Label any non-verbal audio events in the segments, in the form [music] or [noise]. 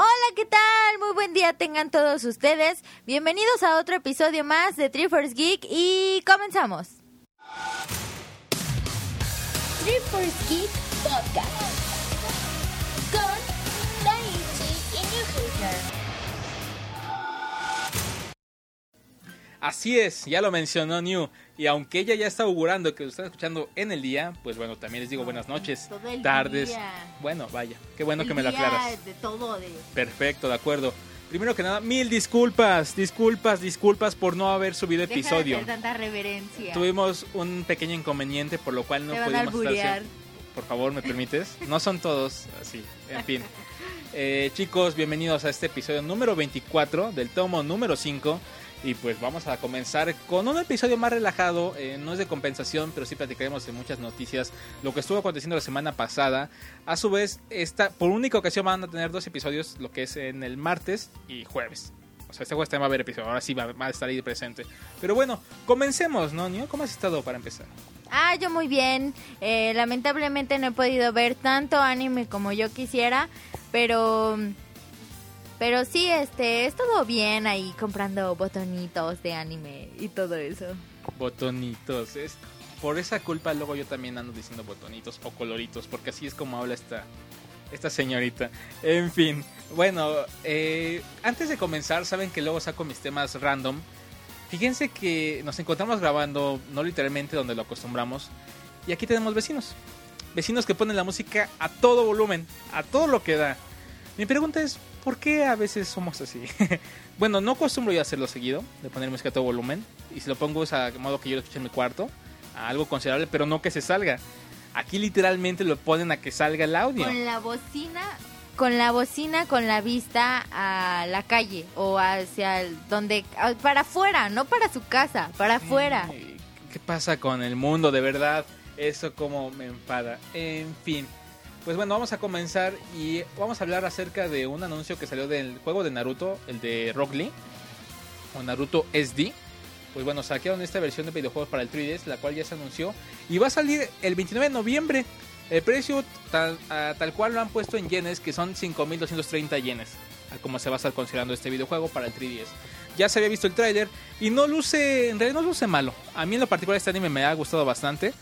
Hola, ¿qué tal? Muy buen día tengan todos ustedes. Bienvenidos a otro episodio más de Triforce Geek y comenzamos. Triforce Geek Podcast con Daichi y New Así es, ya lo mencionó New. Y aunque ella ya está augurando que lo están escuchando en el día, pues bueno, también les digo buenas noches, Todo el tardes. día. Bueno, vaya, qué bueno El que me lo aclaras. De todo, de... Perfecto, de acuerdo. Primero que nada, mil disculpas, disculpas, disculpas por no haber subido Deja de episodio. hacer tanta reverencia. Tuvimos un pequeño inconveniente por lo cual no Te pudimos estar Por favor, ¿me permites? No son todos así, en fin. [laughs] Eh, chicos, bienvenidos a este episodio número 24 del tomo número 5. Y pues vamos a comenzar con un episodio más relajado. eh, no es de compensación, pero sí platicaremos de muchas noticias. Lo que estuvo aconteciendo la semana pasada. A su vez, esta, por única ocasión van a tener dos episodios, lo que es en el martes y jueves. O sea, este jueves también va a haber episodio. Ahora sí va, a estar ahí presente. Pero bueno, comencemos, ¿no? Nio? ¿Cómo has estado para empezar? Ah, yo muy bien. Eh, lamentablemente no he podido ver tanto anime como yo quisiera, pero... Pero sí, este, es todo bien ahí comprando botonitos de anime y todo eso. Botonitos. Es, por esa culpa luego yo también ando diciendo botonitos o coloritos, porque así es como habla esta, esta señorita. En fin, bueno, eh, antes de comenzar, saben que luego saco mis temas random. Fíjense que nos encontramos grabando, no literalmente donde lo acostumbramos, y aquí tenemos vecinos. Vecinos que ponen la música a todo volumen, a todo lo que da. Mi pregunta es, ¿por qué a veces somos así? [laughs] bueno, no acostumbro yo a hacerlo seguido, de poner música a todo volumen. Y si lo pongo es a modo que yo lo escuche en mi cuarto, a algo considerable, pero no que se salga. Aquí literalmente lo ponen a que salga el audio. Con la bocina, con la bocina, con la vista a la calle o hacia el, donde, para afuera, no para su casa, para afuera. ¿Qué pasa con el mundo, de verdad? Eso como me enfada. En fin. Pues bueno, vamos a comenzar y vamos a hablar acerca de un anuncio que salió del juego de Naruto, el de Rock Lee, o Naruto SD. Pues bueno, saquearon esta versión de videojuegos para el 3DS, la cual ya se anunció. Y va a salir el 29 de noviembre. El precio tal, a- tal cual lo han puesto en yenes, que son 5.230 yenes. A como se va a estar considerando este videojuego para el 3DS. Ya se había visto el tráiler y no luce, en realidad no luce malo. A mí en lo particular este anime me ha gustado bastante.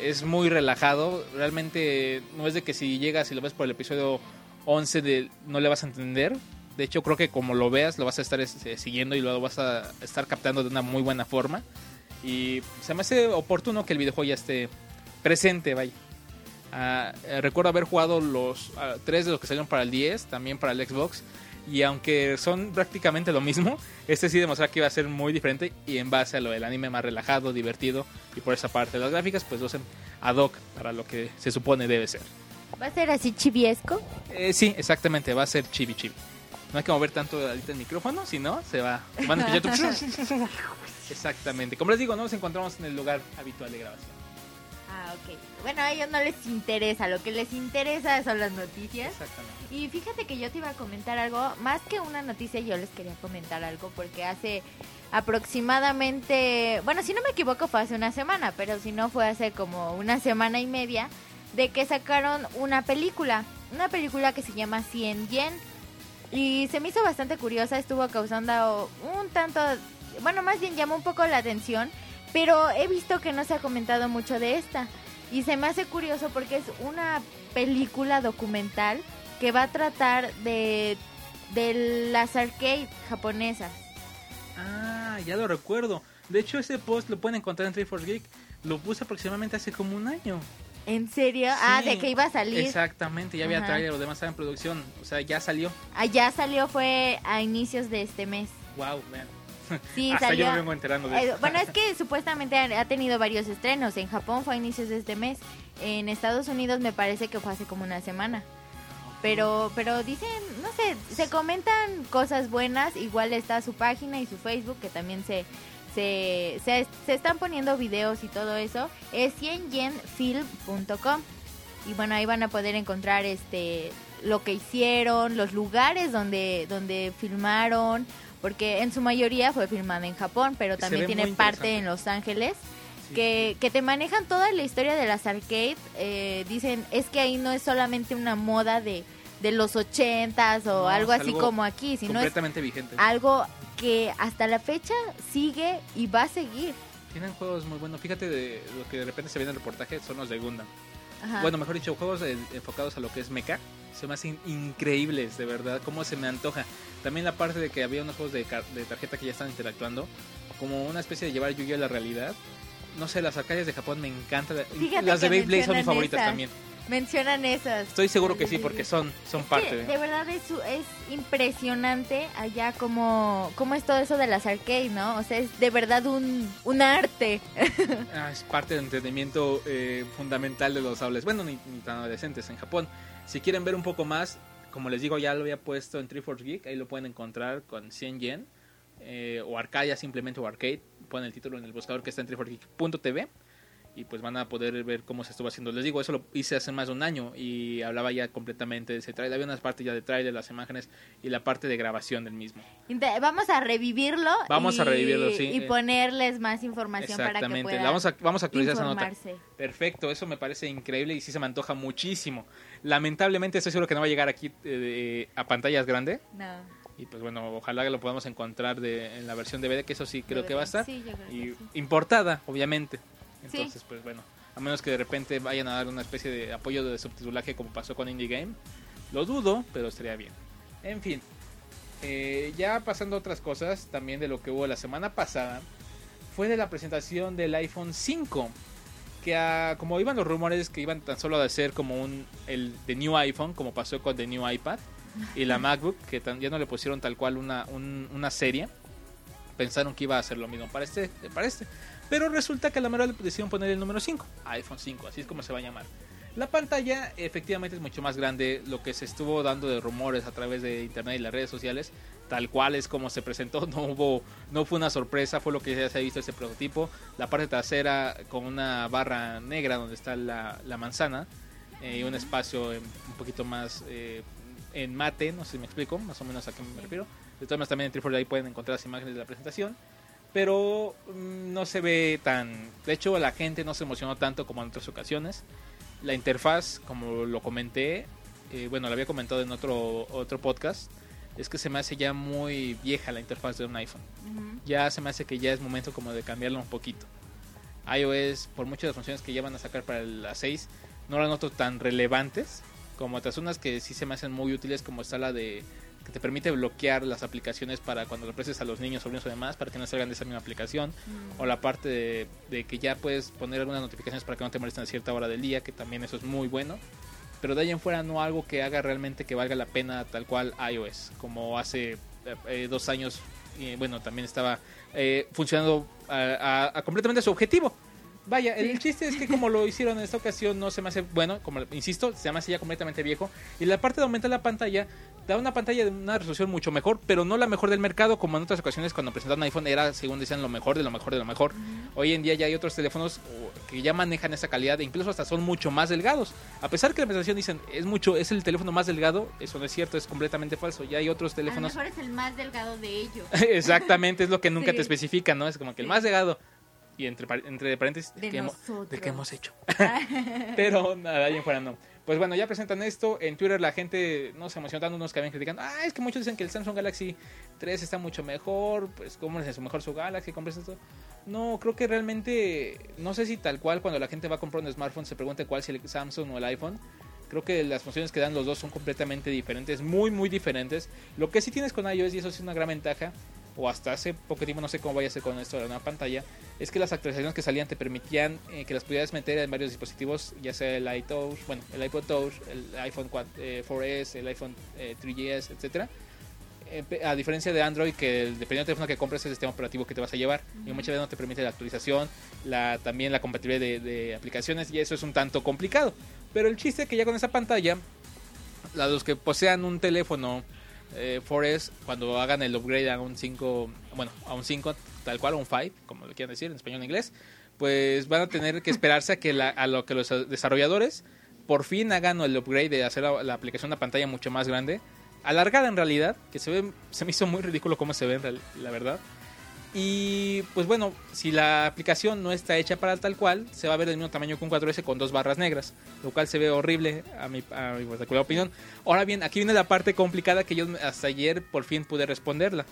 Es muy relajado. Realmente no es de que si llegas y lo ves por el episodio 11 de, no le vas a entender. De hecho creo que como lo veas lo vas a estar este, siguiendo y lo vas a estar captando de una muy buena forma. Y se me hace oportuno que el videojuego ya esté presente, vaya. Ah, eh, recuerdo haber jugado los ah, tres de los que salieron para el 10, también para el Xbox. Y aunque son prácticamente lo mismo, este sí demostraba que iba a ser muy diferente. Y en base a lo del anime más relajado, divertido. Y por esa parte de las gráficas, pues lo hacen ad hoc para lo que se supone debe ser. ¿Va a ser así chiviesco? Eh, sí, exactamente, va a ser chibi chibi. No hay que mover tanto ahorita el micrófono, si no, se va. Van a escuchar tu- [laughs] Exactamente. Como les digo, no nos encontramos en el lugar habitual de grabación. Ok. Bueno, a ellos no les interesa, lo que les interesa son las noticias. Exactamente. Y fíjate que yo te iba a comentar algo, más que una noticia, yo les quería comentar algo porque hace aproximadamente, bueno, si no me equivoco fue hace una semana, pero si no fue hace como una semana y media, de que sacaron una película, una película que se llama 100 Yen. Y se me hizo bastante curiosa, estuvo causando un tanto, bueno, más bien llamó un poco la atención, pero he visto que no se ha comentado mucho de esta. Y se me hace curioso porque es una película documental que va a tratar de, de las arcade japonesas. Ah, ya lo recuerdo. De hecho, ese post lo pueden encontrar en 3 Geek. Lo puse aproximadamente hace como un año. ¿En serio? Ah, de que iba a salir. Exactamente, ya había Ajá. trailer, lo demás estaba en producción. O sea, ya salió. Allá salió, fue a inicios de este mes. Wow, vean. [laughs] Sí, Hasta salió. yo me vengo enterando de Eh, eso. bueno, es [laughs] que supuestamente ha ha tenido varios estrenos. En Japón fue a inicios de este mes. En Estados Unidos me parece que fue hace como una semana. Pero, pero dicen, no sé, se comentan cosas buenas. Igual está su página y su Facebook que también se, se, se, se están poniendo videos y todo eso. Es 100yenfilm.com. Y bueno, ahí van a poder encontrar este lo que hicieron, los lugares donde, donde filmaron, porque en su mayoría fue filmada en Japón, pero también tiene parte en Los Ángeles Sí. que, que te manejan toda la historia de las arcades. eh, dicen, es que ahí no es solamente una moda de, de los ochentas o No, algo es así algo como aquí, sino es completamente vigente. algo que hasta la fecha sigue y va a seguir. Tienen juegos muy buenos. Fíjate de lo que de repente se ve en el reportaje son los de Gundam. Ajá. Bueno, mejor dicho, juegos enfocados a lo que es mecha. Se me hacen increíbles, de verdad. Cómo se me antoja. También la parte de que había unos juegos de, de tarjeta que ya están interactuando. Como una especie de llevar Yu-Gi-Oh a la realidad. No sé, las arcades de Japón me encantan. Fíjate Las de que Beyblade son mis favoritas esas. también. Mencionan esas. Estoy seguro que sí, porque son, son Es que parte. de verdad es, es impresionante allá como, como es todo eso de las arcades, ¿no? O sea, es de verdad un, un arte. Ah, es parte del entretenimiento eh, fundamental de los adolescentes. Bueno, ni, ni tan adolescentes en Japón. Si quieren ver un poco más, como les digo, ya lo había puesto en Triforce Geek. Ahí lo pueden encontrar con 100 yen. eh, o Arcadia simplemente o Arcade. Ponen el título en el buscador que está en triforcegeek.tv. Y pues van a poder ver cómo se estuvo haciendo. Les digo, eso lo hice hace más de un año. Y hablaba ya completamente de ese trailer. Había unas partes ya de trailer, las imágenes y la parte de grabación del mismo. Vamos a revivirlo. Vamos a revivirlo, sí. Y ponerles más información para que Exactamente. puedan La vamos, a, vamos a actualizar esa nota. Perfecto, eso me parece increíble y sí se me antoja muchísimo. Lamentablemente estoy seguro que no va a llegar aquí eh, a pantallas grandes. No. Y pues bueno, ojalá que lo podamos encontrar de, en la versión DVD, que eso sí creo que va a estar. Sí, yo creo que y sí. importada, obviamente. Sí. Entonces, pues bueno, a menos que de repente vayan a dar una especie de apoyo de subtitulaje como pasó con Indie Game. Lo dudo, pero estaría bien. En fin, eh, ya pasando a otras cosas, también de lo que hubo la semana pasada, fue de la presentación del iPhone 5. Que ah, como iban los rumores que iban tan solo a ser como un el de New iPhone, como pasó con The New iPad y la [laughs] MacBook, que tan- ya no le pusieron tal cual una, un- una serie, pensaron que iba a ser lo mismo para este, para este. Pero resulta que a la mera le decidieron poner el número 5, iPhone 5, así es como se va a llamar. La pantalla efectivamente es mucho más grande, lo que se estuvo dando de rumores a través de internet y las redes sociales, tal cual es como se presentó, [laughs] no hubo, no fue una sorpresa, fue lo que ya se ha visto ese prototipo. La parte trasera con una barra negra donde está la, la manzana eh, y un espacio en- un poquito más eh, en mate, no sé si me explico, más o menos a qué me refiero. De todas maneras también en Triforce ahí pueden encontrar las imágenes de la presentación. Pero mm, no se ve tan... De hecho la gente no se emocionó tanto como en otras ocasiones. La interfaz, como lo comenté, eh, bueno, lo había comentado en otro, otro podcast, es que se me hace ya muy vieja la interfaz de un iPhone. Ya se me hace que ya es momento como de cambiarla un poquito. iOS, por muchas de las funciones que ya van a sacar para la 6, no las noto tan relevantes como otras unas que sí se me hacen muy útiles, como está la de que te permite bloquear las aplicaciones para cuando lo prestes a los niños, sobrinos o demás, para que no salgan de esa misma aplicación. Mm. O la parte de, de que ya puedes poner algunas notificaciones para que no te molesten a cierta hora del día, que también eso es muy bueno. Pero de ahí en fuera no algo que haga realmente que valga la pena tal cual iOS, como hace eh, eh, dos años, bueno, también estaba eh, funcionando a, a- a completamente su objetivo. Vaya, el chiste es que como lo hicieron en esta ocasión no se me hace, bueno, como insisto, se me hace ya completamente viejo. Y la parte de aumentar la pantalla, da una pantalla de una resolución mucho mejor, pero no la mejor del mercado, como en otras ocasiones cuando presentaron iPhone era, según decían, lo mejor de lo mejor de lo mejor. Hoy en día ya hay otros teléfonos o, que ya manejan esa calidad e incluso hasta son mucho más delgados. A pesar que la presentación dicen, es mucho, es el teléfono más delgado, eso no es cierto, es completamente falso. Ya hay otros A lo teléfonos mejor es el más delgado de ellos. [laughs] Exactamente, es lo que nunca Sí. te especifican, ¿no? Es como que el más delgado. Y entre, entre paréntesis, De ¿qué hemos-. ¿de qué hemos hecho? [laughs] [laughs] Pero nada, ahí en fuera no. Pues bueno, ya presentan esto. En Twitter la gente no se emociona tanto, unos que habían criticando. Ah, es que muchos dicen que el Samsung Galaxy 3 está mucho mejor. Pues, ¿cómo es mejor su Galaxy? ¿Compres esto? No, creo que realmente. No sé si tal cual cuando la gente va a comprar un smartphone se pregunte cuál es el Samsung o el iPhone. Creo que las funciones que dan los dos son completamente diferentes, muy, muy diferentes. Lo que sí tienes con iOS, y eso es una gran ventaja, o hasta hace poco tiempo, no sé cómo vaya a ser con esto de la nueva pantalla, es que las actualizaciones que salían te permitían eh, que las pudieras meter en varios dispositivos, ya sea el iTouch, bueno, el iPod Touch, el iPhone 4, eh, 4S, el iPhone eh, 3GS, etcétera. Eh, a diferencia de Android, que el- dependiendo del teléfono que compres es el sistema operativo que te vas a llevar, y muchas veces no te permite la actualización, la, también la compatibilidad de, de aplicaciones, y eso es un tanto complicado. Pero el chiste es que ya con esa pantalla los que posean un teléfono eh, 4S, cuando hagan el upgrade a un 5, bueno, a un 5, tal cual, a un 5, como lo quieran decir en español en inglés, pues van a tener que esperarse a que la- a lo que los desarrolladores por fin hagan el upgrade de hacer la, la aplicación una pantalla mucho más grande, alargada en realidad, que se ve, se me hizo muy ridículo cómo se ve la verdad. Y pues bueno, si la aplicación no está hecha para tal cual, se va a ver del mismo tamaño que un 4S con dos barras negras, lo cual se ve horrible a mi, a mi particular opinión. Ahora bien, aquí viene la parte complicada que yo hasta ayer por fin pude responderla.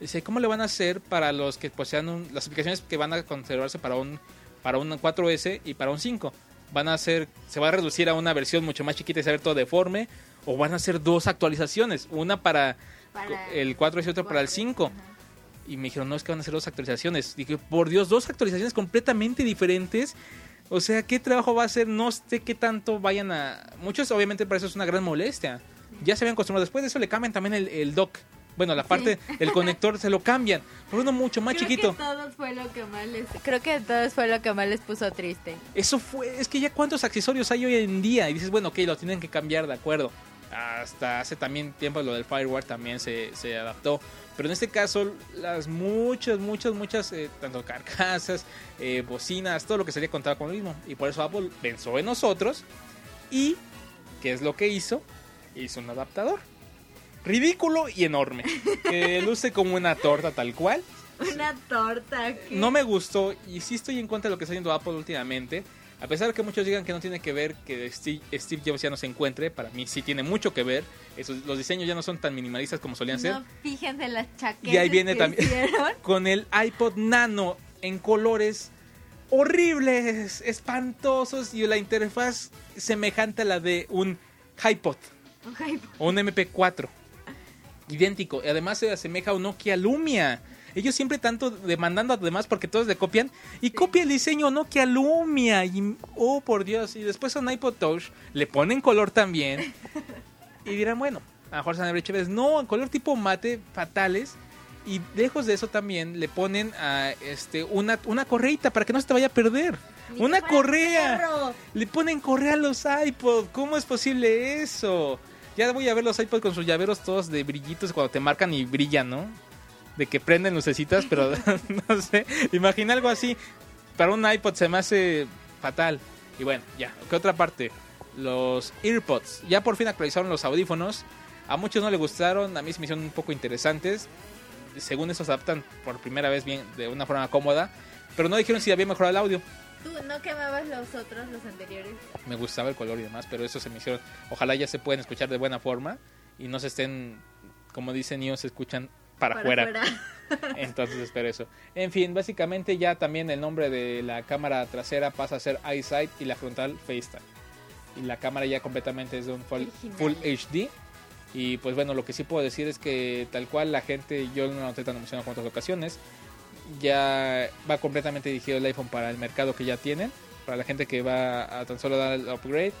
Dice, ¿cómo le van a hacer para los que posean un- las aplicaciones que van a conservarse para un para un 4S y para un 5? Van a ser se va a reducir a una versión mucho más chiquita y se va a ver todo deforme o van a hacer dos actualizaciones, una para, Para el 4S y otra para el 5. Y me dijeron, no, es que van a hacer dos actualizaciones. Dije, por Dios, dos actualizaciones completamente diferentes. O sea, ¿qué trabajo va a hacer? No sé qué tanto vayan a... Muchos, obviamente, para eso es una gran molestia. Ya se habían acostumbrado. Después de eso le cambian también el, el dock. Bueno, la parte, [laughs] el conector se lo cambian. Por uno mucho más Creo chiquito. que todos fue lo que más les Creo que todos fue lo que más les puso triste. Eso fue, es que ya cuántos accesorios hay hoy en día. Y dices, bueno, ok, lo tienen que cambiar, de acuerdo. Hasta hace también tiempo lo del firewall también se, se adaptó. Pero en este caso, las muchas, muchas, muchas, eh, tanto carcasas, eh, bocinas, todo lo que sería contaba con lo mismo. Y por eso Apple pensó en nosotros. Y, ¿qué es lo que hizo? Hizo un adaptador. Ridículo y enorme. Que [laughs] luce como una torta tal cual. Una torta. ¿qué? No me gustó y sí estoy en contra de lo que está haciendo Apple últimamente. A pesar de que muchos digan que no tiene que ver que Steve, Steve Jobs ya no se encuentre, para mí sí tiene mucho que ver. Esos, los diseños ya no son tan minimalistas como solían ser. No, fíjense las chaquetas. Y ahí viene que también- hicieron. [laughs] Con el iPod Nano en colores horribles, espantosos y la interfaz semejante a la de un iPod Ay, o un MP4. Idéntico. Y además se asemeja a un Nokia Lumia. Ellos siempre tanto demandando además porque todos le copian. Y copia el diseño Nokia Lumia. Y, oh, por Dios. Y después a un iPod Touch le ponen color también. [laughs] Y dirán, bueno, a lo mejor se van a ver chéveres. No, en color tipo mate, fatales. Y lejos de eso también le ponen a este una, una correita para que no se te vaya a perder. Una que correa. Le ponen correa a los iPod. ¿Cómo es posible eso? Ya voy a ver los iPod con sus llaveros todos de brillitos cuando te marcan y brillan, ¿no? De que prenden lucecitas, pero [laughs] no sé. Imagina algo así. Para un iPod se me hace fatal. Y bueno, ya. ¿Qué otra parte? Los AirPods. Ya por fin actualizaron los audífonos. A muchos no les gustaron. A mí se me hicieron un poco interesantes. Según eso se adaptan por primera vez bien, de una forma cómoda. Pero no dijeron si había mejorado el audio. Tú no quemabas los otros, los anteriores. me gustaba el color y demás, pero eso se me hicieron. Ojalá ya se puedan escuchar de buena forma y no se estén, como dicen ellos, se escuchan para, afuera. [laughs] Entonces espero eso. En fin, básicamente ya también el nombre de la cámara trasera pasa a ser EyeSight y la frontal FaceTime. Y la cámara ya completamente es de un full, full HD. Y pues bueno, lo que sí puedo decir es que tal cual la gente, yo no lo noté tan emocionado otras ocasiones. Ya va completamente dirigido el iPhone para el mercado que ya tienen. Para la gente que va a tan solo dar el upgrade.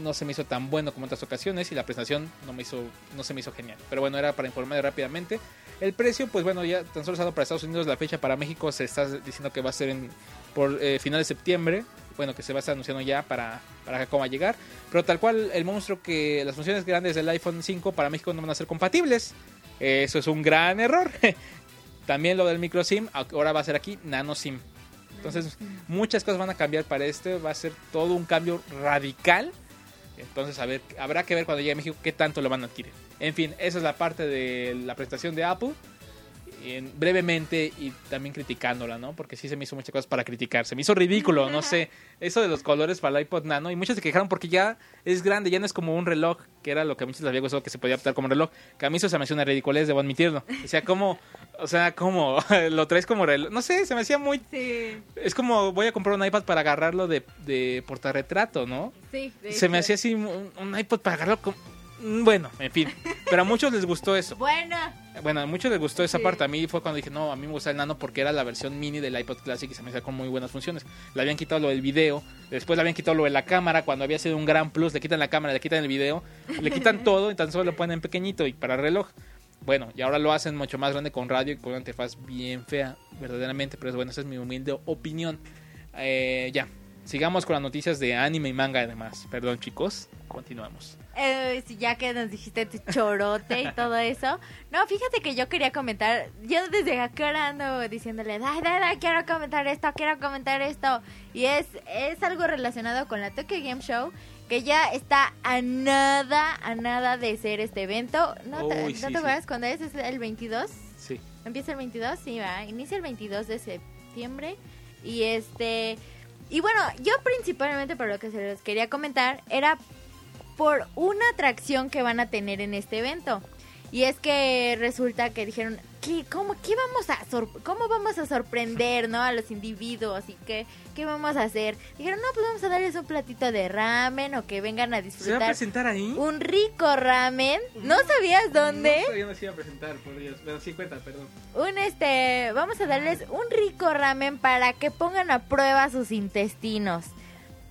No se me hizo tan bueno como en otras ocasiones y la presentación no me hizo no se me hizo genial. Pero bueno, era para informar rápidamente. El precio, pues bueno, ya tan solo dado para Estados Unidos. La fecha para México se está diciendo que va a ser en, por eh, final de septiembre. Bueno, que se va a estar anunciando ya para, para cómo va a llegar. Pero tal cual, el monstruo que las funciones grandes del iPhone 5 para México no van a ser compatibles. Eso es un gran error. [laughs] También lo del micro SIM, ahora va a ser aquí nano SIM. Entonces, muchas cosas van a cambiar para este. Va a ser todo un cambio radical. Entonces, a ver, habrá que ver cuando llegue a México qué tanto lo van a adquirir. En fin, esa es la parte de la presentación de Apple. En- brevemente y también criticándola, ¿no? Porque sí se me hizo muchas cosas para criticar. Se me hizo ridículo, no sé. [laughs] Eso de los colores para el iPod Nano. Y muchos se quejaron porque ya es grande, ya no es como un reloj, que era lo que a muchos les había gustado que se podía adaptar como reloj. Que a mí eso se me hacía una ridiculez, debo admitirlo. O sea, como, o sea, como [laughs] lo traes como reloj. No sé, se me hacía muy Sí, es como voy a comprar un iPad para agarrarlo de, de portarretrato, ¿no? sí. de Se me hacía así un, un iPad para agarrarlo con... Mm, Bueno, en fin. Pero a muchos les gustó eso. Bueno, Bueno, a muchos les gustó esa Sí. parte. A mí fue cuando dije, no, a mí me gusta el Nano porque era la versión mini del iPod Classic y se me con muy buenas funciones. Le habían quitado lo del video, después le habían quitado lo de la cámara, cuando había sido un gran plus, le quitan la cámara, le quitan el video, le quitan [laughs] todo y tan solo lo ponen pequeñito y para reloj. Bueno, y ahora lo hacen mucho más grande con radio y con una interfaz bien fea, verdaderamente. Pero bueno, esa es mi humilde opinión. Eh, ya, sigamos con las noticias de anime y manga además. Perdón chicos, continuamos. Eh, ya que nos dijiste tu chorote y todo eso. No, fíjate que yo quería comentar. Yo desde acá ando diciéndole, dai, dai, dai, quiero comentar esto, quiero comentar esto. Y es, es algo relacionado con la Tokyo Game Show. Que ya está a nada, a nada de ser este evento. ¿No te, Uy, ¿no sí, acuerdas cuándo es? ¿Es el 22? Sí. Empieza el 22, sí, va. Inicia el 22 de septiembre. Y este. Y bueno, yo principalmente por lo que se les quería comentar era por una atracción que van a tener en este evento. Y es que resulta que dijeron, ¿qué, cómo, qué vamos a sor- ¿cómo vamos a sorprender ¿no? a los individuos? ¿Y qué, qué vamos a hacer? Dijeron, no, pues vamos a darles un platito de ramen o que vengan a ¿Se va a disfrutar presentar ahí? un rico ramen. ¿No sabías dónde? No sabía dónde se iba a presentar, por Dios. Pero sí cuenta, perdón. un este vamos a darles un rico ramen para que pongan a prueba sus intestinos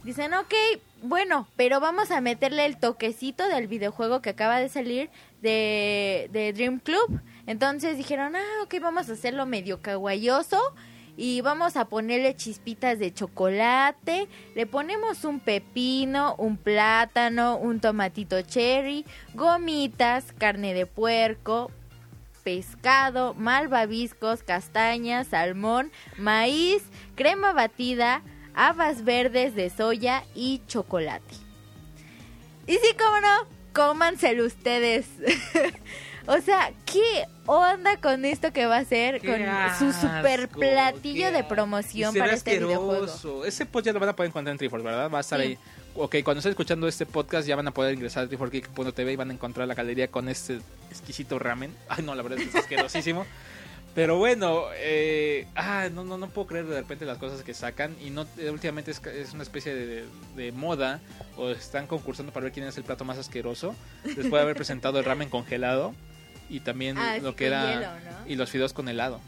dicen ok bueno pero vamos a meterle el toquecito del videojuego que acaba de salir de, de Dream Club entonces dijeron ah ok vamos a hacerlo medio caguayoso y vamos a ponerle chispitas de chocolate, le ponemos un pepino, un plátano, un tomatito cherry, gomitas, carne de puerco, pescado, malvaviscos, castañas, salmón, maíz, crema batida, habas verdes de soya y chocolate. Y sí, cómo no, cómanselo ustedes. [laughs] o sea, ¿qué onda con esto que va a ser? Con su super platillo de promoción para este videojuego. Ese post ya lo van a poder encontrar en Triforce, ¿verdad? Va a estar Sí. ahí. Ok, cuando estén escuchando este podcast ya van a poder ingresar a triforgeek.tv y van a encontrar la galería con este exquisito ramen. [laughs] Ay, no, la verdad es que es asquerosísimo. [laughs] Pero bueno, eh, ah, no, no, no puedo creer de repente las cosas que sacan y no eh, últimamente es, es una especie de, de moda o están concursando para ver quién es el plato más asqueroso después de haber presentado el ramen congelado y también Ah, lo que era hielo, ¿no? y los fideos con helado.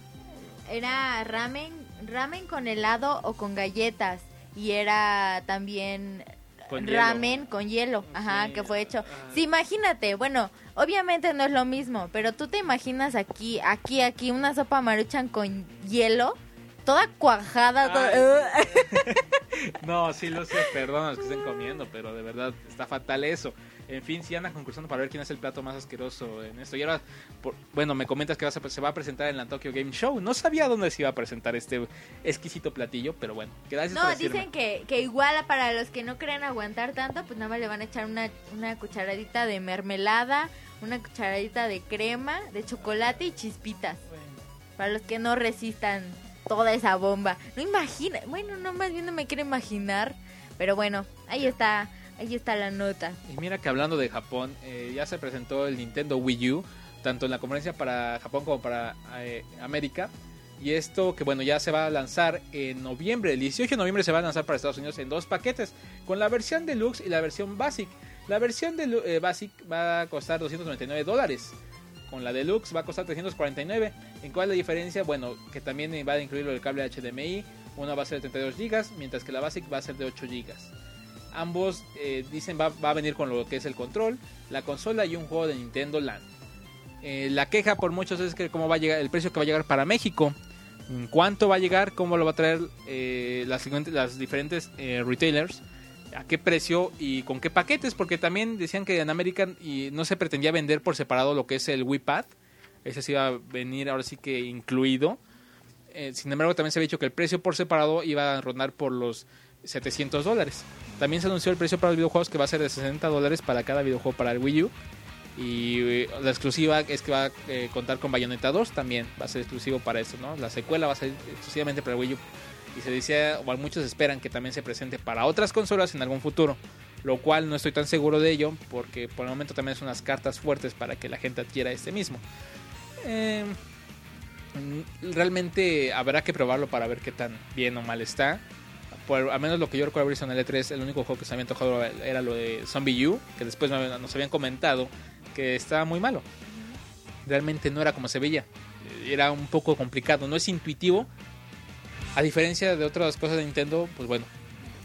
Era ramen, ramen con helado o con galletas. Y era también Con hielo. ramen con hielo, ajá, Sí, que fue hecho. ah. Sí, imagínate, bueno, obviamente no es lo mismo, pero tú te imaginas aquí, aquí, aquí una sopa maruchan con hielo, toda cuajada, toda-. [laughs] [laughs] No, sí lo sé, perdón los que estén comiendo, pero de verdad está fatal eso. En fin, si andan concursando para ver quién es el plato más asqueroso en esto. Y ahora, por- bueno, me comentas que vas a- se va a presentar en la Tokyo Game Show. No sabía dónde se iba a presentar este exquisito platillo, pero bueno, gracias No, por dicen que, que igual para los que no creen aguantar tanto, pues nada más le van a echar una, una cucharadita de mermelada, una cucharadita de crema, de chocolate y chispitas. Para los que no resistan toda esa bomba. No imagina, bueno, no más bien no me quiero imaginar. Pero bueno, ahí está, ahí está la nota. Y mira que hablando de Japón, eh, ya se presentó el Nintendo Wii U, tanto en la conferencia para Japón como para eh, América. Y esto que bueno, ya se va a lanzar en noviembre, el 18 de noviembre se va a lanzar para Estados Unidos en dos paquetes, con la versión Deluxe y la versión Basic. La versión de eh, Basic va a costar 299 dólares. Con la Deluxe va a costar 349. ¿En cuál es la diferencia? Bueno, que también va a incluir el cable HDMI. Uno va a ser de 32 GB, mientras que la Basic va a ser de 8 GB. Ambos eh, dicen va, va a venir con lo que es el control, la consola y un juego de Nintendo Land. Eh, la queja por muchos es que cómo va a llegar el precio que va a llegar para México. En cuánto va a llegar, cómo lo va a traer eh, las, diferentes retailers, a qué precio y con qué paquetes, porque también decían que en América y no se pretendía vender por separado lo que es el Wii Pad. Ese sí iba a venir ahora sí que incluido. Sin embargo, también se había dicho que el precio por separado iba a rondar por los 700 dólares. También se anunció el precio para los videojuegos que va a ser de 60 dólares para cada videojuego para el Wii U. Y eh, la exclusiva es que va a eh, contar con Bayonetta 2 también. Va a ser exclusivo para eso, ¿no? La secuela va a ser exclusivamente para el Wii U. Y se decía, o muchos esperan que también se presente para otras consolas en algún futuro. Lo cual no estoy tan seguro de ello, porque por el momento también son unas cartas fuertes para que la gente adquiera este mismo. Mm, realmente habrá que probarlo para ver qué tan bien o mal está. Por, al menos lo que yo recuerdo haber visto en el E3, el único juego que se había antojado era lo de Zombie U, que después nos habían comentado que estaba muy malo. Realmente no era como se veía. Era un poco complicado, no es intuitivo. A diferencia de otras cosas de Nintendo, pues bueno,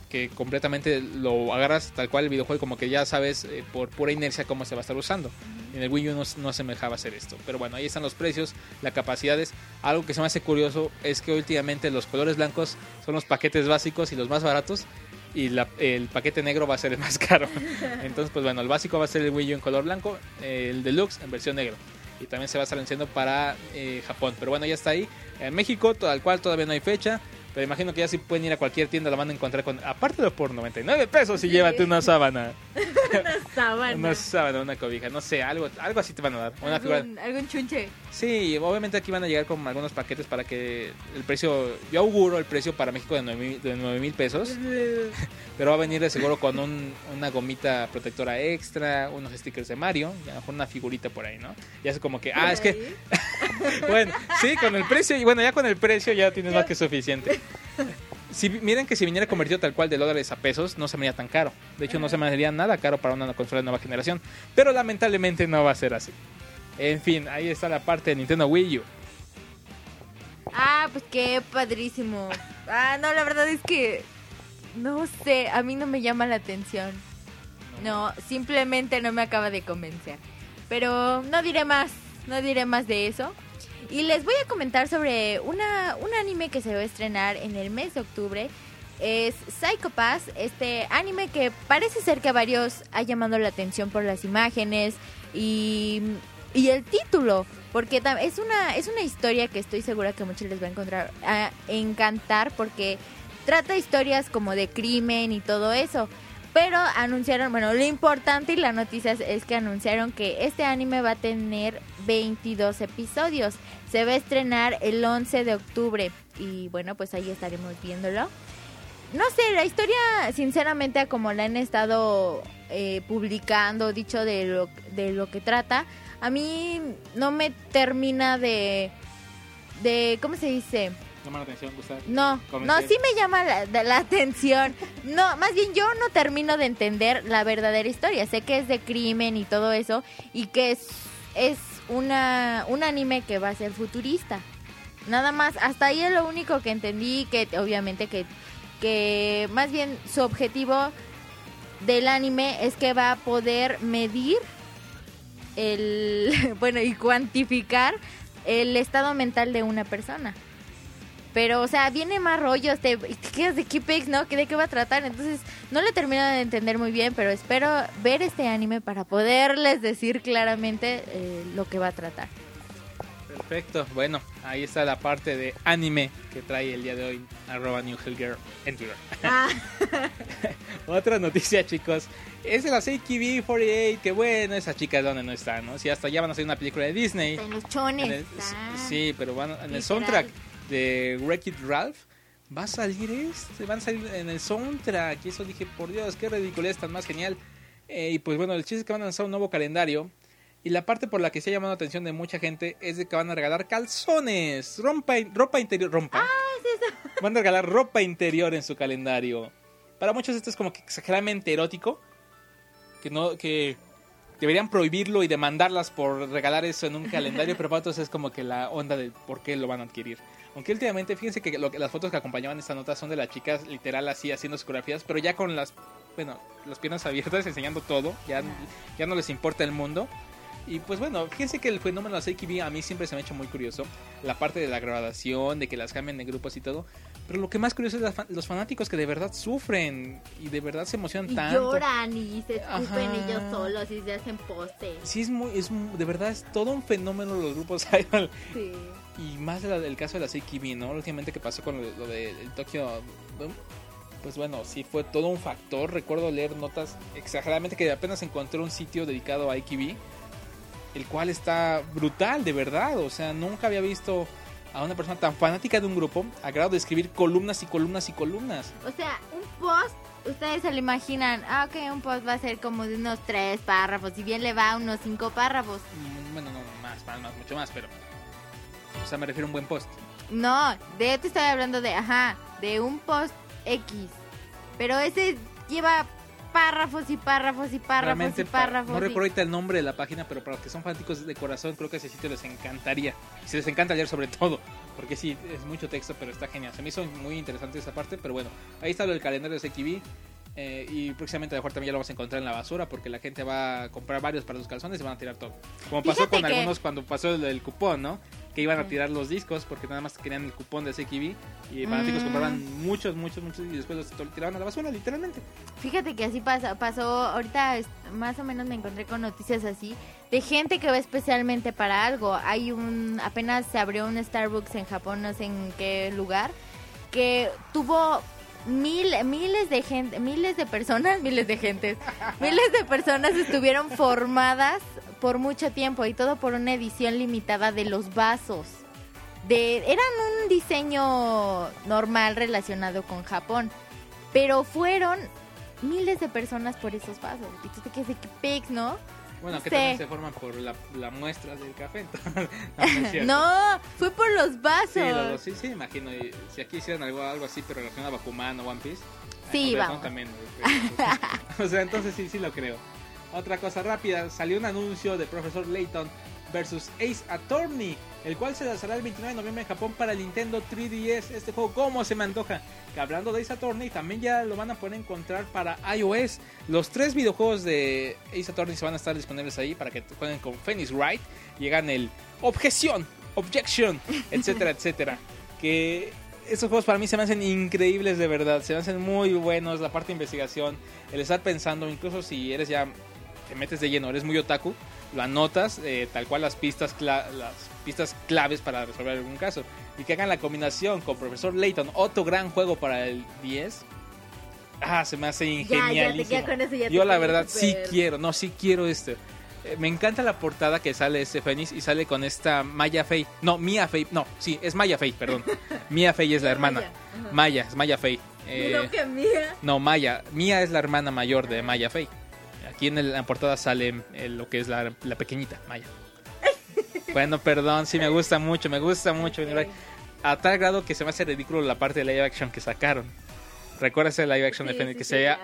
que completamente lo agarras tal cual el videojuego, como que ya sabes eh, por pura inercia cómo se va a estar usando. En el Wii U no, no semejaba hacer esto. Pero bueno, ahí están los precios, las capacidades. Algo que se me hace curioso es que últimamente los colores blancos son los paquetes básicos y los más baratos. y el paquete negro va a ser el más [laughs] caro. Entonces, pues bueno, el básico va a ser el Wii U en color blanco, el deluxe en versión negro. Y también se va a estar anunciando para eh, Japón. Pero bueno, ya está ahí. En México, tal cual, todavía no hay fecha. Pero imagino que ya sí pueden ir a cualquier tienda, la van a encontrar con... Aparte de por 99 pesos y llévate una sábana. Una [laughs] sábana. Una sábana, una cobija, no sé, algo, algo así te van a dar. Una figura... algún, algún chunche. Sí, obviamente aquí van a llegar con algunos paquetes para que el precio, yo auguro el precio para México de 9 mil- de 9 mil pesos, [laughs] pero va a venir de seguro con un- una gomita protectora extra, unos stickers de Mario, y a lo mejor una figurita por ahí, ¿no? Ya es como que, ah, es que, [laughs] [laughs] bueno, sí, con el precio, y bueno, ya con el precio ya tienes más que suficiente. Si, miren que si viniera convertido tal cual de dólares a pesos, no se me haría tan caro. De hecho, no se me haría nada caro para una consola de nueva generación. Pero lamentablemente no va a ser así. En fin, ahí está la parte de Nintendo Wii U. Ah, pues qué padrísimo. Ah, no, la verdad es que no sé, a mí no me llama la atención. No, simplemente no me acaba de convencer. Pero no diré más, no diré más de eso. Y les voy a comentar sobre una, un anime que se va a estrenar en el mes de octubre. Es Psycho Pass, este anime que parece ser que a varios ha llamado la atención por las imágenes y, y el título. Porque es una, es una historia que estoy segura que muchos les va a encontrar a encantar porque trata historias como de crimen y todo eso. Pero anunciaron, bueno, lo importante y la noticia es- es que anunciaron que este anime va a tener 22 episodios. Se va a estrenar el 11 de octubre y bueno, pues ahí estaremos viéndolo. No sé, la historia, sinceramente, como la han estado eh, publicando, dicho de lo, de lo que trata, a mí no me termina de... de ¿Cómo se dice? Llama la atención, Gustavo. No, no, sí me llama la, de- la atención. No, más bien yo no termino de entender la verdadera historia. Sé que es de crimen y todo eso y que es, es una, un anime que va a ser futurista. Nada más, hasta ahí es lo único que entendí, que obviamente que, que más bien su objetivo del anime es que va a poder medir el, [laughs] bueno, y cuantificar el estado mental de una persona. Pero, o sea, viene más rollos, te, te quedas de qué pex, ¿no? ¿De qué va a tratar? Entonces, no lo termino de entender muy bien, pero espero ver este anime para poderles decir claramente eh, lo que va a tratar. Perfecto, bueno, ahí está la parte de anime que trae el día de hoy, arroba New Hellgirl en Twitter. Ah, [laughs] Otra noticia, chicos, es de la AKB48, que bueno, esa chica donde no está, ¿no? Si hasta ya van a hacer una película de Disney. en los En chones. el- ah. sí, pero van, en el soundtrack de Wreck-It Ralph va a salir este, van a salir en el soundtrack. Y eso dije, por Dios, qué ridiculez tan más genial. Eh, y pues bueno, el chiste es que van a lanzar un nuevo calendario. Y la parte por la que se ha llamado la atención de mucha gente es de que van a regalar calzones, rompa, ropa interior, rompa. [laughs] Van a regalar ropa interior en su calendario. Para muchos esto es como que exageradamente erótico, que no que deberían prohibirlo y demandarlas por regalar eso en un calendario, [laughs] pero para otros es como que la onda de por qué lo van a adquirir. Aunque últimamente, fíjense que, lo que- las fotos que acompañaban esta nota son de las chicas literal así haciendo coreografías, pero ya con las, bueno, las piernas abiertas, [laughs] enseñando todo, ya, ya no les importa el mundo. Y pues bueno, fíjense que el fenómeno de las AKB a mí siempre se me ha hecho muy curioso. La parte de la graduación, de que las cambien de grupos y todo. Pero lo que más curioso es fan- los fanáticos que de verdad sufren y de verdad se emocionan Y tanto. lloran y se escupen Ajá. ellos solos y se hacen postes. Sí, es muy, es de verdad es todo un fenómeno los grupos [laughs] idol. Sí. Y más el caso de la AKB, ¿no? Últimamente que pasó con lo, lo de Boom, Pues bueno, sí fue todo un factor. Recuerdo leer notas exageradamente que apenas encontré un sitio dedicado a AKB. El cual está brutal, de verdad. O sea, nunca había visto a una persona tan fanática de un grupo a grado de escribir columnas y columnas y columnas. O sea, un post, ustedes se lo imaginan, ah, ok, un post va a ser como de unos tres párrafos, si bien le va unos cinco párrafos. Mm, Bueno, no, más, más, más, mucho más, pero... O sea, me refiero a un buen post. No, de te estoy hablando de, ajá, de un post X. Pero ese lleva párrafos y párrafos y párrafos Realmente, y párrafos. no recuerdo ahorita el nombre de la página, pero para los que son fanáticos de corazón, creo que ese sitio les encantaría. Y se les encanta leer sobre todo, porque sí, es mucho texto, pero está genial. Se me hizo muy interesante esa parte, pero bueno, ahí está lo del calendario de CQB. eh, y próximamente a lo mejor también ya lo vamos a encontrar en la basura porque la gente va a comprar varios para los calzones y van a tirar todo. Como pasó Fíjate con que- algunos cuando pasó el del cupón, ¿no? Que iban a tirar los discos porque nada más querían el cupón de CQB y fanáticos Mm. compraban muchos, muchos, muchos y después los tiraban a la basura, literalmente. Fíjate que así pasa, pasó, ahorita más o menos me encontré con noticias así, de gente que va especialmente para algo. Hay un, apenas se abrió un Starbucks en Japón, no sé en qué lugar, que tuvo mil, miles de gente, miles de personas, [laughs] miles de gentes, miles de personas estuvieron formadas por mucho tiempo y todo por una edición limitada de los vasos. De, eran un diseño normal relacionado con Japón, pero fueron miles de personas por esos vasos. Y tú te quedas de que pex, ¿no? Bueno, que Sí. también se forman por la, la muestra del café. entonces, [laughs] no, fue por los vasos. Sí, sí, sí, imagino. y si aquí hicieran algo, algo así, pero relacionado a Bakuman o One Piece. Sí, vamos. También. [laughs] o sea, entonces sí, sí lo creo. Otra cosa rápida, salió un anuncio de Profesor Layton versus Ace Attorney, el cual se lanzará el 29 de noviembre en Japón para el Nintendo 3DS. Este juego, ¿cómo se me antoja? Que hablando de Ace Attorney, también ya lo van a poder encontrar para iOS. Los tres videojuegos de Ace Attorney se van a estar disponibles ahí para que jueguen con Phoenix Wright y hagan el objeción, objection, [laughs] etcétera, etcétera. Que esos juegos para mí se me hacen increíbles de verdad, se me hacen muy buenos, la parte de investigación, el estar pensando, incluso si eres ya, te metes de lleno, eres muy otaku, lo anotas, eh, tal cual las pistas, las pistas claves para resolver algún caso. Y que hagan la combinación con Profesor Layton, otro gran juego para el 10. Ah, se me hace Ya, ya, ingenialísimo. ya ya te Yo la verdad sí súper- quiero, no, sí quiero este. Eh, me encanta la portada que sale este Fénix y sale con esta Maya Fey. No, Mia Fey. No, sí, es Maya Fey, perdón. [laughs] Mia Fey es la hermana. Maya. Maya, es Maya Fey. Eh, No, que mía. no, Maya. Mia es la hermana mayor de Maya Fey. Aquí en el- la portada sale eh, lo que es la, la pequeñita, Maya. [laughs] Bueno, perdón, sí me gusta mucho, me gusta mucho. A tal grado que se me hace ridículo la parte de live action que sacaron. ¿Recuerdas el live action de sí, que sí, se veía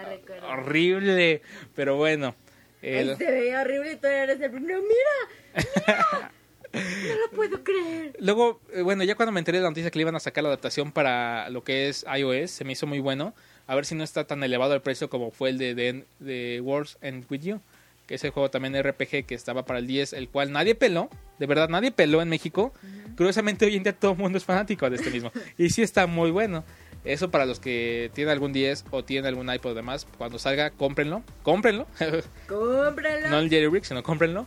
horrible, pero bueno. el- Ay, se veía horrible y tú eres el primero. ¡Mira! ¡Mira! [laughs] No lo puedo creer. Luego, eh, bueno, ya cuando me enteré de la noticia que le iban a sacar la adaptación para lo que es iOS, se me hizo muy bueno. A ver si no está tan elevado el precio como fue el de, de, de Worlds and With You, que es el juego también RPG que estaba para el 10, el cual nadie peló, de verdad nadie peló en México. Curiosamente hoy en día todo el mundo es fanático de este mismo. [laughs] y sí está muy bueno. Eso para los que tienen algún 10 o tienen algún iPod demás, cuando salga, cómprenlo. Cómprenlo. [laughs] Cómpralo. no el Jerry Rick, sino cómprenlo.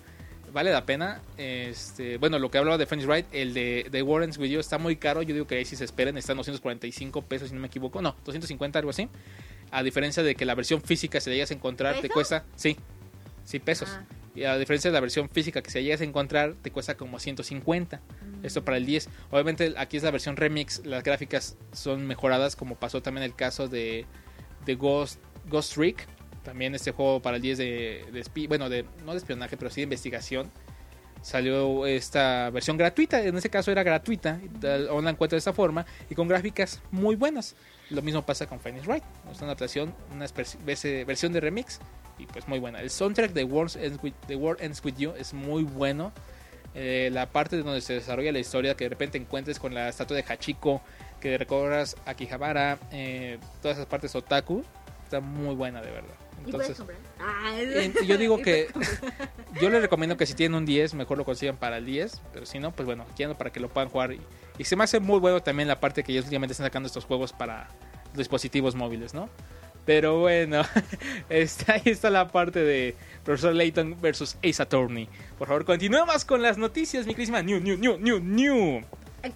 Vale la pena. Este, bueno, lo que hablaba de Phoenix Wright, el de, de Warren's Video está muy caro. Yo digo que ahí sí se esperen. Está en 245 pesos, si no me equivoco. No, 250, algo así. A diferencia de que la versión física, si la llegas a encontrar, te cuesta. Sí, sí, pesos. Ah. Y a diferencia de la versión física que si la llegas a encontrar, te cuesta como 150. Esto para el 10. Obviamente aquí es la versión remix. Las gráficas son mejoradas, como pasó también el caso de, de Ghost, Ghost Trick. También este juego para el 10 de, de bueno, de, no de espionaje, pero sí de investigación. Salió esta versión gratuita, en ese caso era gratuita, aún la encuentro de esta forma, y con gráficas muy buenas. Lo mismo pasa con Phoenix Wright, es una adaptación, una vese- versión de remix, y pues muy buena. El soundtrack de The World Ends With You es muy bueno. Eh, la parte de donde se desarrolla la historia, que de repente encuentres con la estatua de Hachiko, que recorras Akihabara, eh, todas esas partes otaku, está muy buena de verdad. ¿Y puedes Entonces, comprar? Ah, eh, yo [laughs] digo que [laughs] yo les recomiendo que si tienen un 10, mejor lo consigan para el 10, pero si no, pues bueno, aquí ando para que lo puedan jugar. Y, y se me hace muy bueno también la parte que ellos últimamente están sacando estos juegos para dispositivos móviles, ¿no? Pero bueno, [laughs] está, ahí está la parte de Profesor Layton versus Ace Attorney. Por favor, continuemos con las noticias, mi querísima New, New, New, New, New.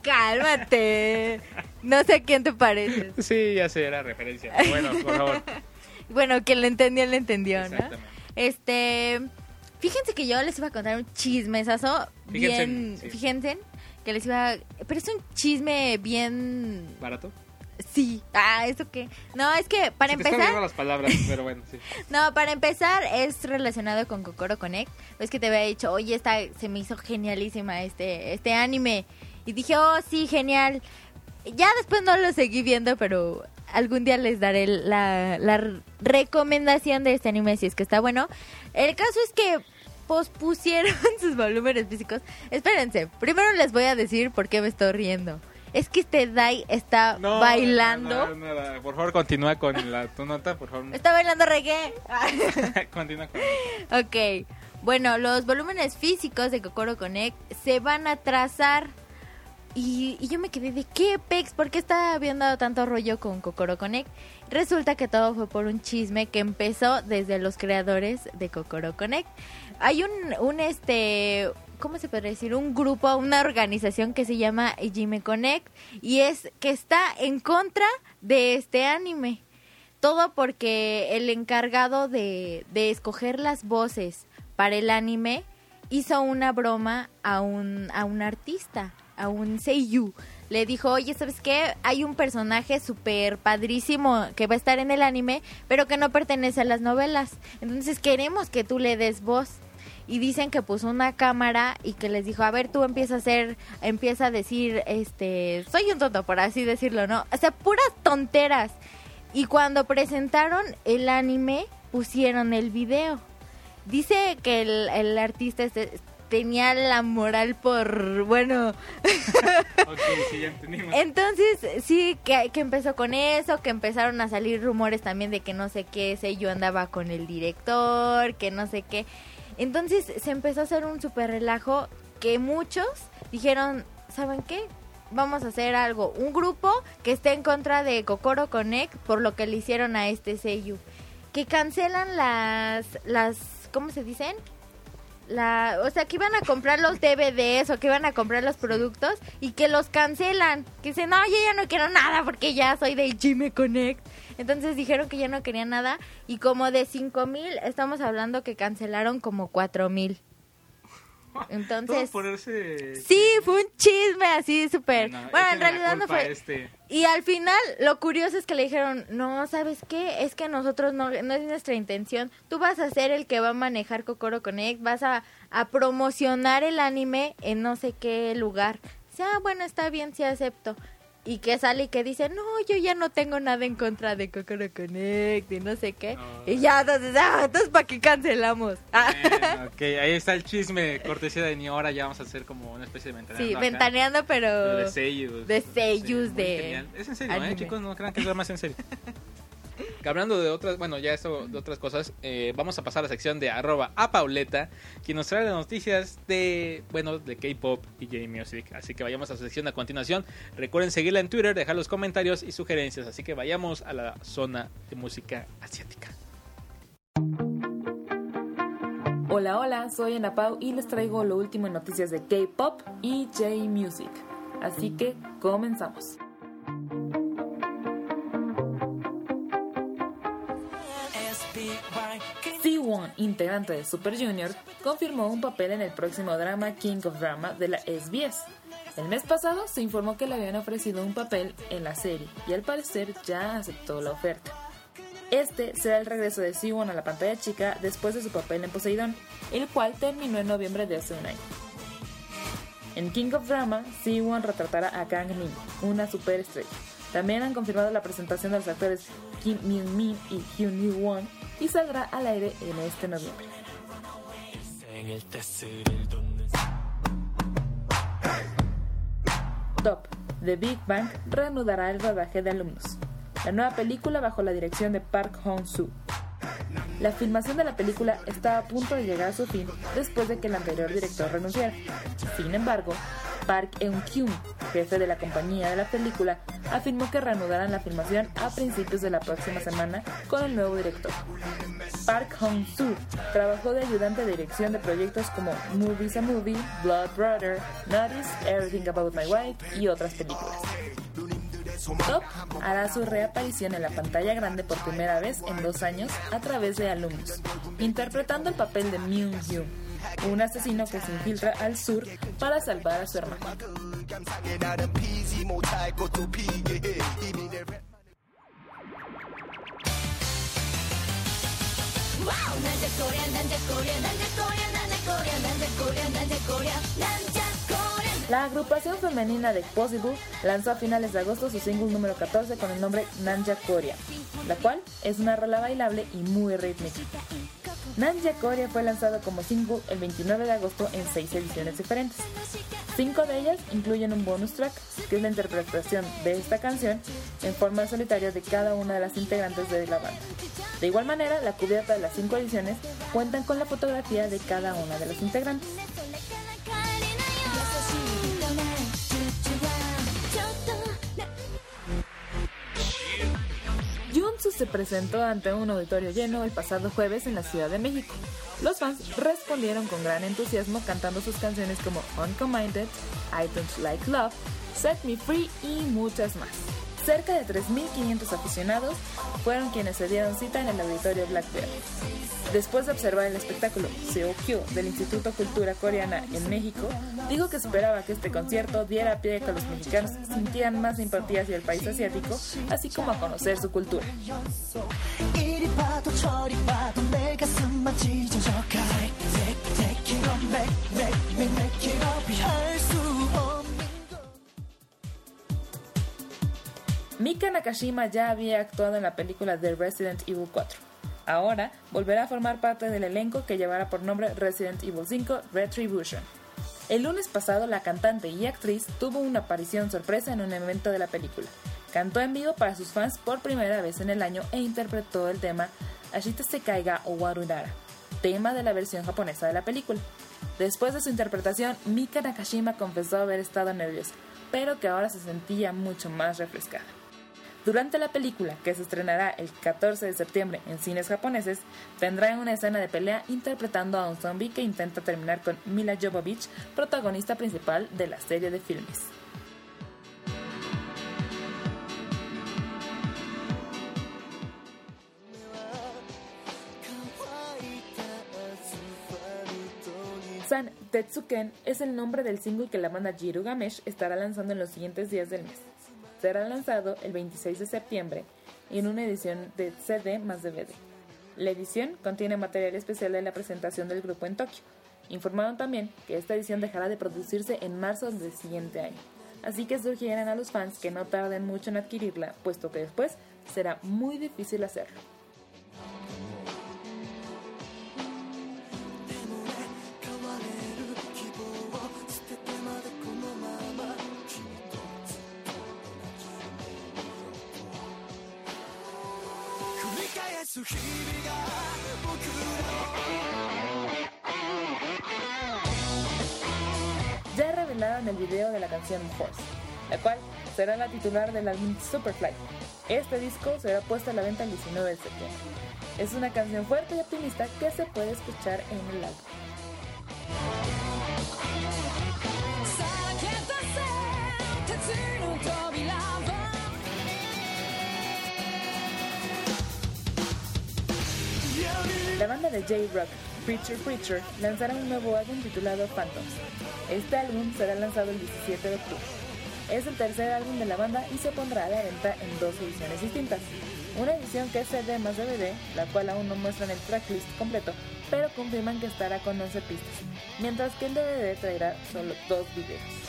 Cálmate. No sé a quién te pareces. Sí, ya sé, era referencia. pero Bueno, por favor. Bueno, quien le entendió, le entendió, ¿no? Exactamente. Este, fíjense que yo les iba a contar un chismesazo Fíjense, bien, sí. fíjense que les iba, pero es un chisme bien, ¿Barato? sí, ah, ¿eso qué? No, es que para Se te están empezar, olvidando las palabras, [laughs] pero bueno, sí. no, para empezar es relacionado con Kokoro Connect, es que te había dicho, oye, esta, se me hizo genialísima este, este anime, y dije, oh, sí, genial, ya después no lo seguí viendo, pero algún día les daré la, la recomendación de este anime si es que está bueno. El caso es que pospusieron [laughs] sus volúmenes físicos. Espérense, primero les voy a decir por qué me estoy riendo. Es que este Dai está No, bailando. no, no, no, por favor, continúa con la, tu nota, por favor. Está bailando reggae. [laughs] continúa con ok. Bueno, los volúmenes físicos de Kokoro Connect se van a trazar Y, y yo me quedé de qué pex, ¿por qué está habiendo tanto rollo con Kokoro Connect? Resulta que todo fue por un chisme que empezó desde los creadores de Kokoro Connect. Hay un, un este, ¿cómo se puede decir? Un grupo, una organización que se llama Ijime Connect y es que está en contra de este anime. Todo porque el encargado de, de escoger las voces para el anime hizo una broma a un, a un artista, a un seiyuu. Le dijo, oye, ¿sabes qué? Hay un personaje súper padrísimo que va a estar en el anime, pero que no pertenece a las novelas. Entonces queremos que tú le des voz. Y dicen que puso una cámara y que les dijo, a ver, tú empieza a hacer, empieza a decir, este, soy un tonto, por así decirlo, ¿no? O sea, puras tonteras. Y cuando presentaron el anime, pusieron el video. Dice que el, el artista este tenía la moral por, bueno, [laughs] Ok, sí, ya entendimos. entonces sí, que, que empezó con eso, que empezaron a salir rumores también de que no sé qué, sé yo andaba con el director, que no sé qué. Entonces se empezó a hacer un super relajo que muchos dijeron, ¿saben qué? Vamos a hacer algo, un grupo que esté en contra de Kokoro Connect por lo que le hicieron a este Seiyu. Que cancelan las, las, ¿cómo se dicen? La, o sea, que iban a comprar los DVDs o que iban a comprar los productos y que los cancelan. Que dicen, no, yo ya no quiero nada porque ya soy de Jimmy Connect. Entonces dijeron que ya no querían nada y como de cinco mil estamos hablando que cancelaron como cuatro mil. [laughs] Entonces, ponerse... sí, fue un chisme así súper. Bueno, Bueno, en realidad no fue. Este. Y al final, lo curioso es que le dijeron, no, ¿sabes qué? Es que nosotros no, no es nuestra intención. Tú vas a ser el que va a manejar Kokoro Connect, vas a, a promocionar el anime en no sé qué lugar. O sea, bueno, está bien, sí acepto. Y que sale y que dice, no, yo ya no tengo nada en contra de Kokoro Connect y no sé qué. No. Y ya, entonces, ah, entonces ¿para qué cancelamos? Ah. Bueno, ok, ahí está el chisme, cortesía de ni ahora ya vamos a hacer como una especie de ventaneando. sí, acá. ventaneando, pero... De seiyus. de muy de genial. Es en serio, ¿eh, chicos? No crean que es más en serio. [laughs] Hablando de otras, bueno, ya esto de otras cosas, eh, vamos a pasar a la sección de arroba a Pauleta, quien nos trae las noticias de, bueno, de K-pop y J-Music. Así que vayamos a la sección a continuación. Recuerden seguirla en Twitter, dejar los comentarios y sugerencias. Así que vayamos a la zona de música asiática. Hola, hola, soy Ana Pau y les traigo lo último en noticias de K-pop y J-Music. Así que comenzamos. C1, integrante de Super Junior, confirmó un papel en el próximo drama King of Drama de la SBS. El mes pasado se informó que le habían ofrecido un papel en la serie y al parecer ya aceptó la oferta. Este será el regreso de Siwon a la pantalla chica después de su papel en Poseidón, el cual terminó en noviembre de hace un año. En King of Drama, Siwon retratará a Kang Min, una superestrella. También han confirmado la presentación de los actores Kim Myung Min y Hyun Yoo Won y saldrá al aire en este noviembre. Top. The Big Bang reanudará el rodaje de alumnos. La nueva película bajo la dirección de Park Hong-soo. La filmación de la película está a punto de llegar a su fin después de que el anterior director renunciara. Sin embargo, Park Eun-kyung, jefe de la compañía de la película, afirmó que reanudarán la filmación a principios de la próxima semana con el nuevo director. Park Hong-soo trabajó de ayudante de dirección de proyectos como Movies a Movie, Blood Brother, Notice, Everything About My Wife y otras películas. Top hará su reaparición en la pantalla grande por primera vez en dos años a través de alumnos, interpretando el papel de Myung Hyun, un asesino que se infiltra al sur para salvar a su hermano. 감상해 나는 피지 못할 것도 피게 해 예, 예. 이미 내 랩... 와우 난자 꼬리야 난자 꼬리야 난자 꼬리야 난자 꼬리야 난자 꼬리야 난자 꼬리야. 난 La agrupación femenina de Possible lanzó a finales de agosto su single número 14 con el nombre Nanja Korea, la cual es una rola bailable y muy rítmica. Nanja Korea fue lanzado como single el 29 de agosto en seis ediciones diferentes. Cinco de ellas incluyen un bonus track, que es la interpretación de esta canción en forma solitaria de cada una de las integrantes de la banda. De igual manera, la cubierta de las cinco ediciones cuentan con la fotografía de cada una de los integrantes. Se presentó ante un auditorio lleno el pasado jueves en la Ciudad de México. Los fans respondieron con gran entusiasmo cantando sus canciones como Uncommanded, I Don't Like Love, Set Me Free y muchas más. Cerca de 3.500 aficionados fueron quienes se dieron cita en el auditorio Black Bear. Después de observar el espectáculo Seokyo del Instituto Cultura Coreana en México, dijo que esperaba que este concierto diera pie a que los mexicanos sintieran más simpatía hacia el país asiático, así como a conocer su cultura. Mika Nakashima ya había actuado en la película de Resident Evil 4. Ahora volverá a formar parte del elenco que llevará por nombre Resident Evil 5 Retribution. El lunes pasado la cantante y actriz tuvo una aparición sorpresa en un evento de la película. Cantó en vivo para sus fans por primera vez en el año e interpretó el tema Ashita Sekaiga o Warudara, tema de la versión japonesa de la película. Después de su interpretación, Mika Nakashima confesó haber estado nerviosa, pero que ahora se sentía mucho más refrescada. Durante la película, que se estrenará el 14 de septiembre en cines japoneses, tendrá una escena de pelea interpretando a un zombie que intenta terminar con Mila Jovovich, protagonista principal de la serie de filmes. San Tetsuken es el nombre del single que la banda Jiru Gamesh estará lanzando en los siguientes días del mes. Será lanzado el 26 de septiembre en una edición de CD más DVD. La edición contiene material especial de la presentación del grupo en Tokio. Informaron también que esta edición dejará de producirse en marzo del siguiente año. Así que sugieran a los fans que no tarden mucho en adquirirla, puesto que después será muy difícil hacerlo. El video de la canción Force, la cual será la titular del álbum Superfly. Este disco será puesto a la venta el 19 de septiembre. Es una canción fuerte y optimista que se puede escuchar en el álbum. La banda de J-Rock, Preacher Preacher, lanzará un nuevo álbum titulado Phantoms. Este álbum será lanzado el 17 de octubre. Es el tercer álbum de la banda y se pondrá a la venta en dos ediciones distintas. Una edición que es CD más DVD, la cual aún no muestran el tracklist completo, pero confirman que estará con 11 pistas, mientras que el DVD traerá solo dos videos.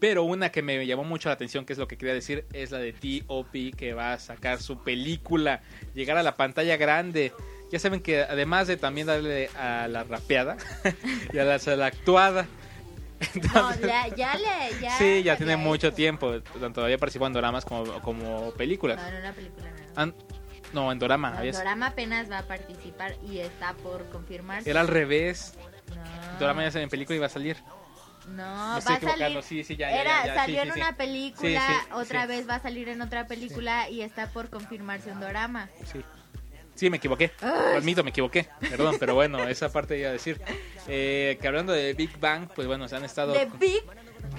Pero una que me llamó mucho la atención, que es lo que quería decir, es la de T.O.P. que va a sacar su película, llegar a la pantalla grande. Ya saben que además de también darle a la rapeada [laughs] y a la, a la actuada. [laughs] No, ya, ya le. Ya sí, ya tiene había mucho hecho. tiempo. Tanto todavía participó en doramas como, como películas. No, en una película no. No, en dorama. No, había- Dorama apenas va a participar y está por confirmar. Era al revés. No, Dorama ya en película iba a salir. No Me estoy va a equivocando, salir. sí, sí, ya, ya, Era, ya, ya, salió sí, en una película, otra vez va a salir en otra película y está por confirmarse un dorama. Sí. Sí, me equivoqué. Lo admito, me equivoqué. Perdón, pero bueno, esa parte iba a decir. Eh, que hablando de Big Bang, pues bueno, se han estado. The Big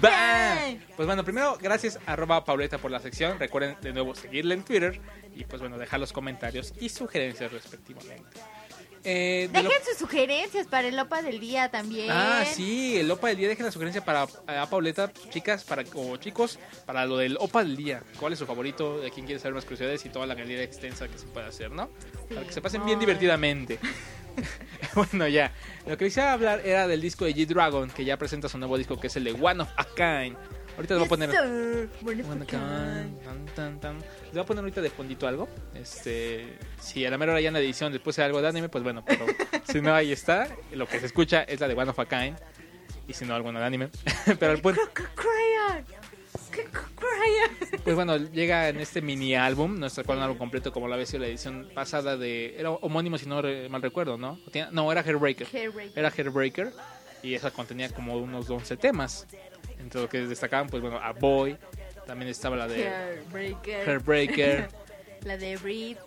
¡Bang! Bang. Pues bueno, primero, gracias arroba Pauleta por la sección. Recuerden de nuevo seguirle en Twitter y pues bueno, dejar los comentarios y sugerencias respectivamente. Eh, de lo- Dejen sus sugerencias para el OPA del día también. Ah, sí, el OPA del día. Dejen la sugerencia para a Pauleta, chicas para, o chicos, para lo del OPA del día. ¿Cuál es su favorito? ¿De quién quiere saber más curiosidades? Y toda la calidad extensa que se puede hacer, ¿no? Para que se pasen bien divertidamente. [laughs] bueno, ya. Lo que quisiera hablar era del disco de G-Dragon, que ya presenta su nuevo disco, que es el de One of a Kind. Ahorita les voy a poner... Les voy a poner ahorita de fondito algo. Este, si a la mera hora ya en la edición después de algo de anime, pues bueno, pero si no, ahí está. Lo que se escucha es la de One of a Kind. Y si no, alguna de anime. [laughs] pero el punto, pues bueno, llega en este mini álbum, no está un álbum completo como la había sido la edición pasada de. Era homónimo, si no re- mal recuerdo, ¿no? No, era Hairbreaker. Hairbreaker. Era Hairbreaker. Y esa contenía como unos 11 temas. Entre lo que destacaban, pues bueno, a Boy. También estaba la de Hairbreaker. Hairbreaker. [laughs] La de Breed.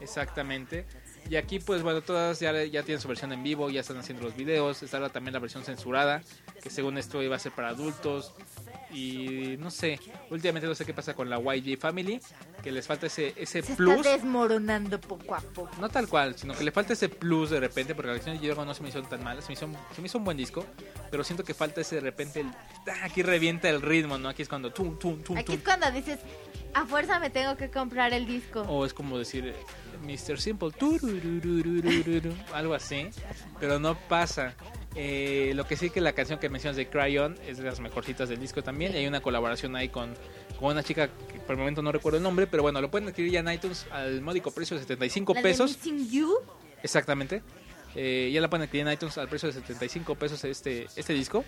Exactamente. Y aquí, pues bueno, todas ya, ya tienen su versión en vivo, ya están haciendo los videos. Está también la versión censurada, que según esto iba a ser para adultos. Y no sé, últimamente no sé qué pasa con la YG Family, que les falta ese, ese Se plus. está desmoronando poco a poco. No tal cual, sino que le falta ese plus de repente, porque la canción de Yoga no se me hizo tan mala, se me hizo, se me hizo un buen disco, pero siento que falta ese de repente, el, ah, aquí revienta el ritmo, ¿no? Aquí es cuando tum, tum, tum, Aquí es cuando dices, a fuerza me tengo que comprar el disco. O es como decir eh, Mr. Simple, algo así, pero no pasa. Eh, lo que sí que la canción que mencionas de Cryon es de las mejorcitas del disco también. Y hay una colaboración ahí con, con una chica que por el momento no recuerdo el nombre, pero bueno, lo pueden adquirir ya en iTunes al módico precio de 75 La pesos. You. Exactamente. Eh, ya la pueden adquirir en iTunes al precio de 75 pesos este, este disco.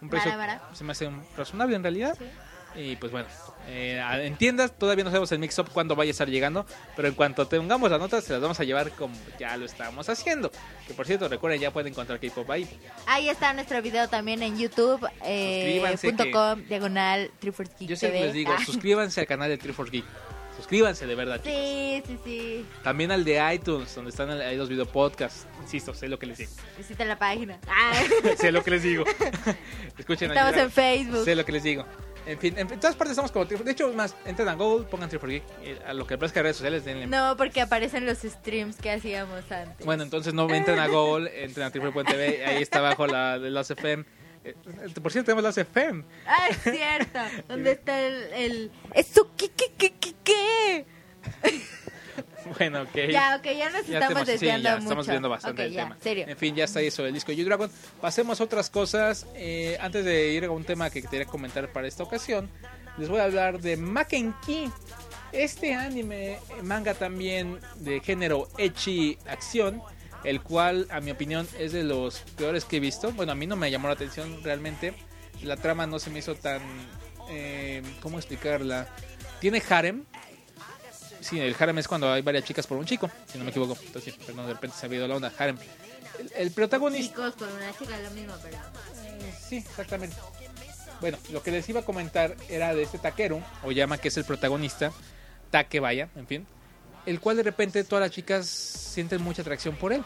Un precio bárbara. se me hace razonable en realidad. Sí. Y pues bueno, eh, en tiendas todavía no sabemos el mix-up cuándo vaya a estar llegando, pero en cuanto tengamos las notas se las vamos a llevar como ya lo estamos haciendo. Que por cierto, recuerden, ya pueden encontrar K-Pop ahí. Ahí está nuestro video también en YouTube. Eh, punto com, diagonal Yo siempre les digo, Ah, suscríbanse al canal de Triforce Geek. Suscríbanse de verdad. chicos. Sí, sí, sí. También al de iTunes, donde están ahí los video podcasts. Insisto, sé lo que les digo. Visita la página. Ah, [laughs] sé lo que les digo. [laughs] Escuchen Estamos en Facebook. Sé lo que les digo. En fin, en todas partes estamos como De hecho, más, entren a Google, pongan Geek. eh, A lo que aparezca en redes sociales, denle No, porque aparecen los streams que hacíamos antes. Bueno, entonces no entren a Google, entren a Triple.tv, ahí está abajo la de los FM. Eh, Por cierto, tenemos las FM. Ah, es cierto. [laughs] ¿Dónde está el, el... ¿Eso qué, qué, qué, qué, qué? [laughs] Bueno, ok. Ya, ok, ya nos Ya estamos estamos, sí, desviando ya mucho. estamos viendo bastante el ya, tema. serio. En fin, ya está eso del disco U-Dragon. Pasemos a otras cosas. Eh, antes de ir a un tema que quería comentar para esta ocasión, les voy a hablar de Makenki. Este anime, manga también de género Echi Acción, el cual, a mi opinión, es de los peores que he visto. Bueno, a mí no me llamó la atención realmente. La trama no se me hizo tan. eh, ¿Cómo explicarla? Tiene harem, Sí, el harem es cuando hay varias chicas por un chico, si no me equivoco. Entonces, perdón, de repente se ha habido la onda. Harem. El, el protagonista. Chicos, por una chica lo mismo, pero... Eh, Sí, exactamente. Bueno, lo que les iba a comentar era de este taquero, o llama que es el protagonista, Take vaya, en fin, el cual de repente todas las chicas sienten mucha atracción por él,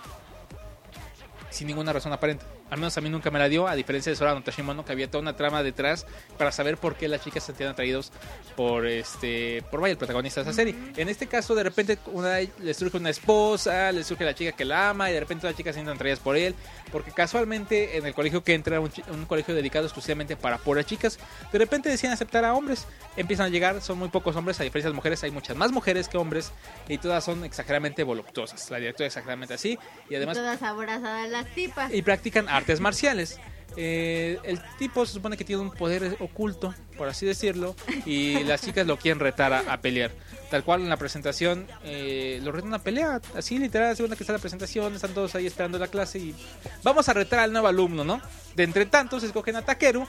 sin ninguna razón aparente. Al menos a mí nunca me la dio, a diferencia de Sora no Tashimono, que había toda una trama detrás para saber por qué las chicas se sentían atraídos por este por vaya el protagonista de esa serie. En este caso, de repente una, le surge una esposa, le surge la chica que la ama, y de repente las chicas se sienten atraídas por él, porque casualmente en el colegio que entra, un, colegio dedicado exclusivamente para puras chicas, de repente deciden aceptar a hombres. Empiezan a llegar, son muy pocos hombres, a diferencia de las mujeres, hay muchas más mujeres que hombres, y todas son exageradamente voluptuosas. La directora es exageradamente así, y además Todas aborazadas las tipas. y practican artes marciales. Eh, el tipo se supone que tiene un poder oculto, por así decirlo, y [laughs] las chicas lo quieren retar a, a pelear. Tal cual en la presentación eh, lo retan a pelea, así literal, según que está la presentación, están todos ahí esperando la clase y vamos a retar al nuevo alumno, ¿no? De entre tantos escogen a Takeru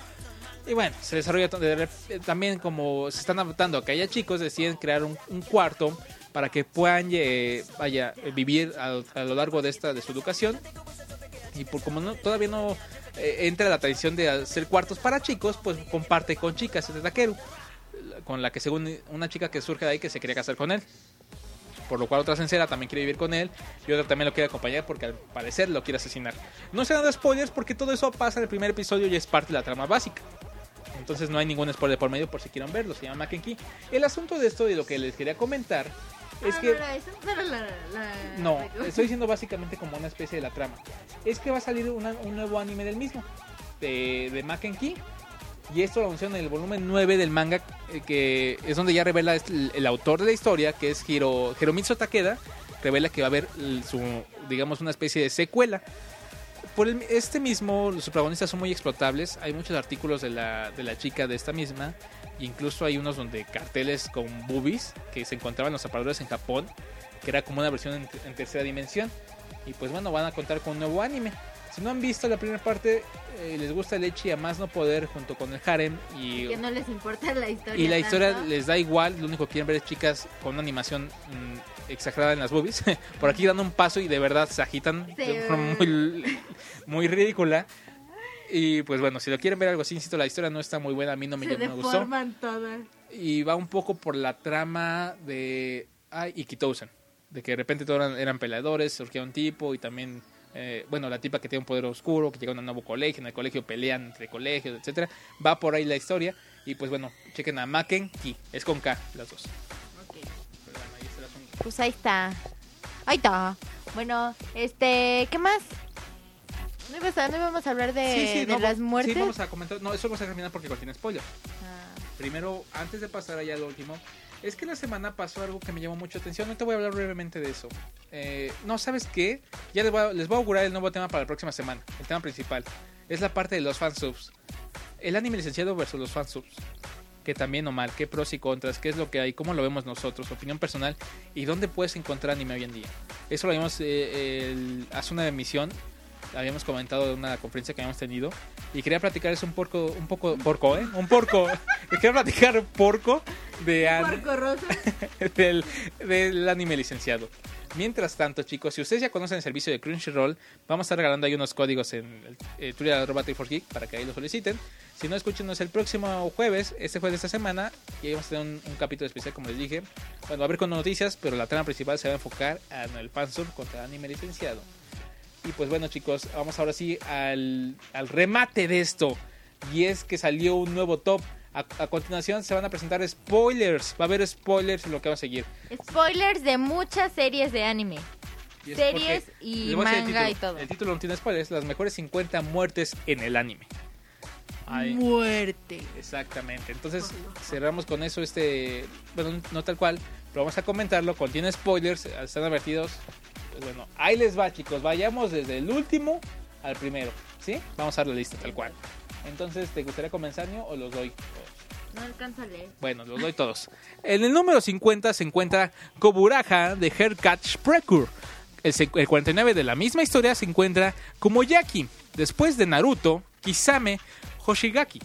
y bueno, se desarrolla eh, también como se están adaptando a que haya chicos, deciden crear un, un cuarto para que puedan eh, vaya, vivir a, a lo largo de esta de su educación y por como no, todavía no eh, entra la tradición de hacer cuartos para chicos, pues comparte con chicas este taquero, con la que según una chica que surge de ahí que se quería casar con él. Por lo cual otra sincera también quiere vivir con él y otra también lo quiere acompañar porque al parecer lo quiere asesinar. No se dan spoilers porque todo eso pasa en el primer episodio y es parte de la trama básica. Entonces no hay ningún spoiler por medio por si quieren verlo, se llama Kenki. El asunto de esto y lo que les quería comentar es Ah, que... no, la- la- estoy diciendo básicamente como una especie de la trama. Es que va a salir una- un nuevo anime del mismo, de, de Makenki. Y esto lo anunciaron en el volumen 9 del manga, eh, que es donde ya revela este- el, el autor de la historia, que es Hiro, Hiromitsu Takeda. Revela que va a haber su, digamos, una especie de secuela. por el- este mismo, los protagonistas son muy explotables. Hay muchos artículos de la, de la chica de esta misma. Incluso hay unos donde carteles con boobies que se encontraban en los aparadores en Japón, que era como una versión en, en tercera dimensión. Y pues bueno, van a contar con un nuevo anime. Si no han visto la primera parte, eh, les gusta el Echi a más no poder junto con el harem y, Que no les importa la historia. y la historia tanto. les da igual, lo único que quieren ver es chicas con una animación mm, exagerada en las boobies. [laughs] Por aquí dando un paso y de verdad se agitan Sí. de forma muy, muy ridícula. Y pues bueno, si lo quieren ver algo así, insisto, la historia no está muy buena, a mí no me, Se me gustó. todas. Y va un poco por la trama de ay, Ikitousen. De que de repente todos eran, eran peleadores, surgía un tipo y también, eh, bueno, la tipa que tiene un poder oscuro, que llega a un nuevo colegio, en el colegio pelean entre colegios, etcétera Va por ahí la historia. Y pues bueno, chequen a Maken Ki, es con K las dos. Pero bueno, ahí. Pues ahí está. Ahí está. Bueno, este, ¿qué más? No, no íbamos a hablar de, Sí, sí, de no, las sí, muertes. vamos a comentar. No, eso vamos a terminar porque contiene spoiler. Ah, Primero, antes de pasar allá al último, es que la semana pasó algo que me llamó mucha atención. No te voy a hablar brevemente de eso. Eh, no, ¿sabes qué? Ya les voy, a, les voy a augurar el nuevo tema para la próxima semana. El tema principal. Es la parte de los fansubs. El anime licenciado versus los fansubs. Que también o mal, qué pros y contras, qué es lo que hay, cómo lo vemos nosotros, opinión personal y dónde puedes encontrar anime hoy en día. Eso lo vimos eh, el- hace una emisión, habíamos comentado de una conferencia que habíamos tenido y quería platicar es un porco, un poco porco, ¿eh? Un porco. [laughs] quería platicar un porco de an- rosa. [laughs] del, del anime licenciado. Mientras tanto, chicos, si ustedes ya conocen el servicio de Crunchyroll, vamos a estar regalando ahí unos códigos en eh, Geek para que ahí lo soliciten. Si no, escúchenos el próximo jueves, este jueves de esta semana, y ahí vamos a tener un, un capítulo especial, como les dije. Bueno, va a haber con noticias, pero la trama principal se va a enfocar en el fansub contra el anime licenciado. Y pues bueno, chicos, vamos ahora sí al, al remate de esto. Y es que salió un nuevo top. A, a continuación se van a presentar spoilers. Va a haber spoilers en lo que va a seguir. Spoilers de muchas series de anime. Y es Series y manga y título. todo. El título no tiene spoilers. Las mejores 50 muertes en el anime. Ay, Muerte. exactamente. Entonces cerramos con eso este... Bueno, no tal cual. Pero vamos a comentarlo. Contiene spoilers. Están advertidos. Bueno, ahí les va chicos. Vayamos desde el último al primero. ¿Sí? Vamos a dar la lista tal cual. Entonces, ¿te gustaría comenzar, Nio, o los doy? todos? No alcanzo a leer. Bueno, los doy todos. En el número 50 se encuentra Koburaha de Haircatch Precure. El, el 49 de la misma historia se encuentra Kumoyaki. Después de Naruto, Kisame Hoshigaki.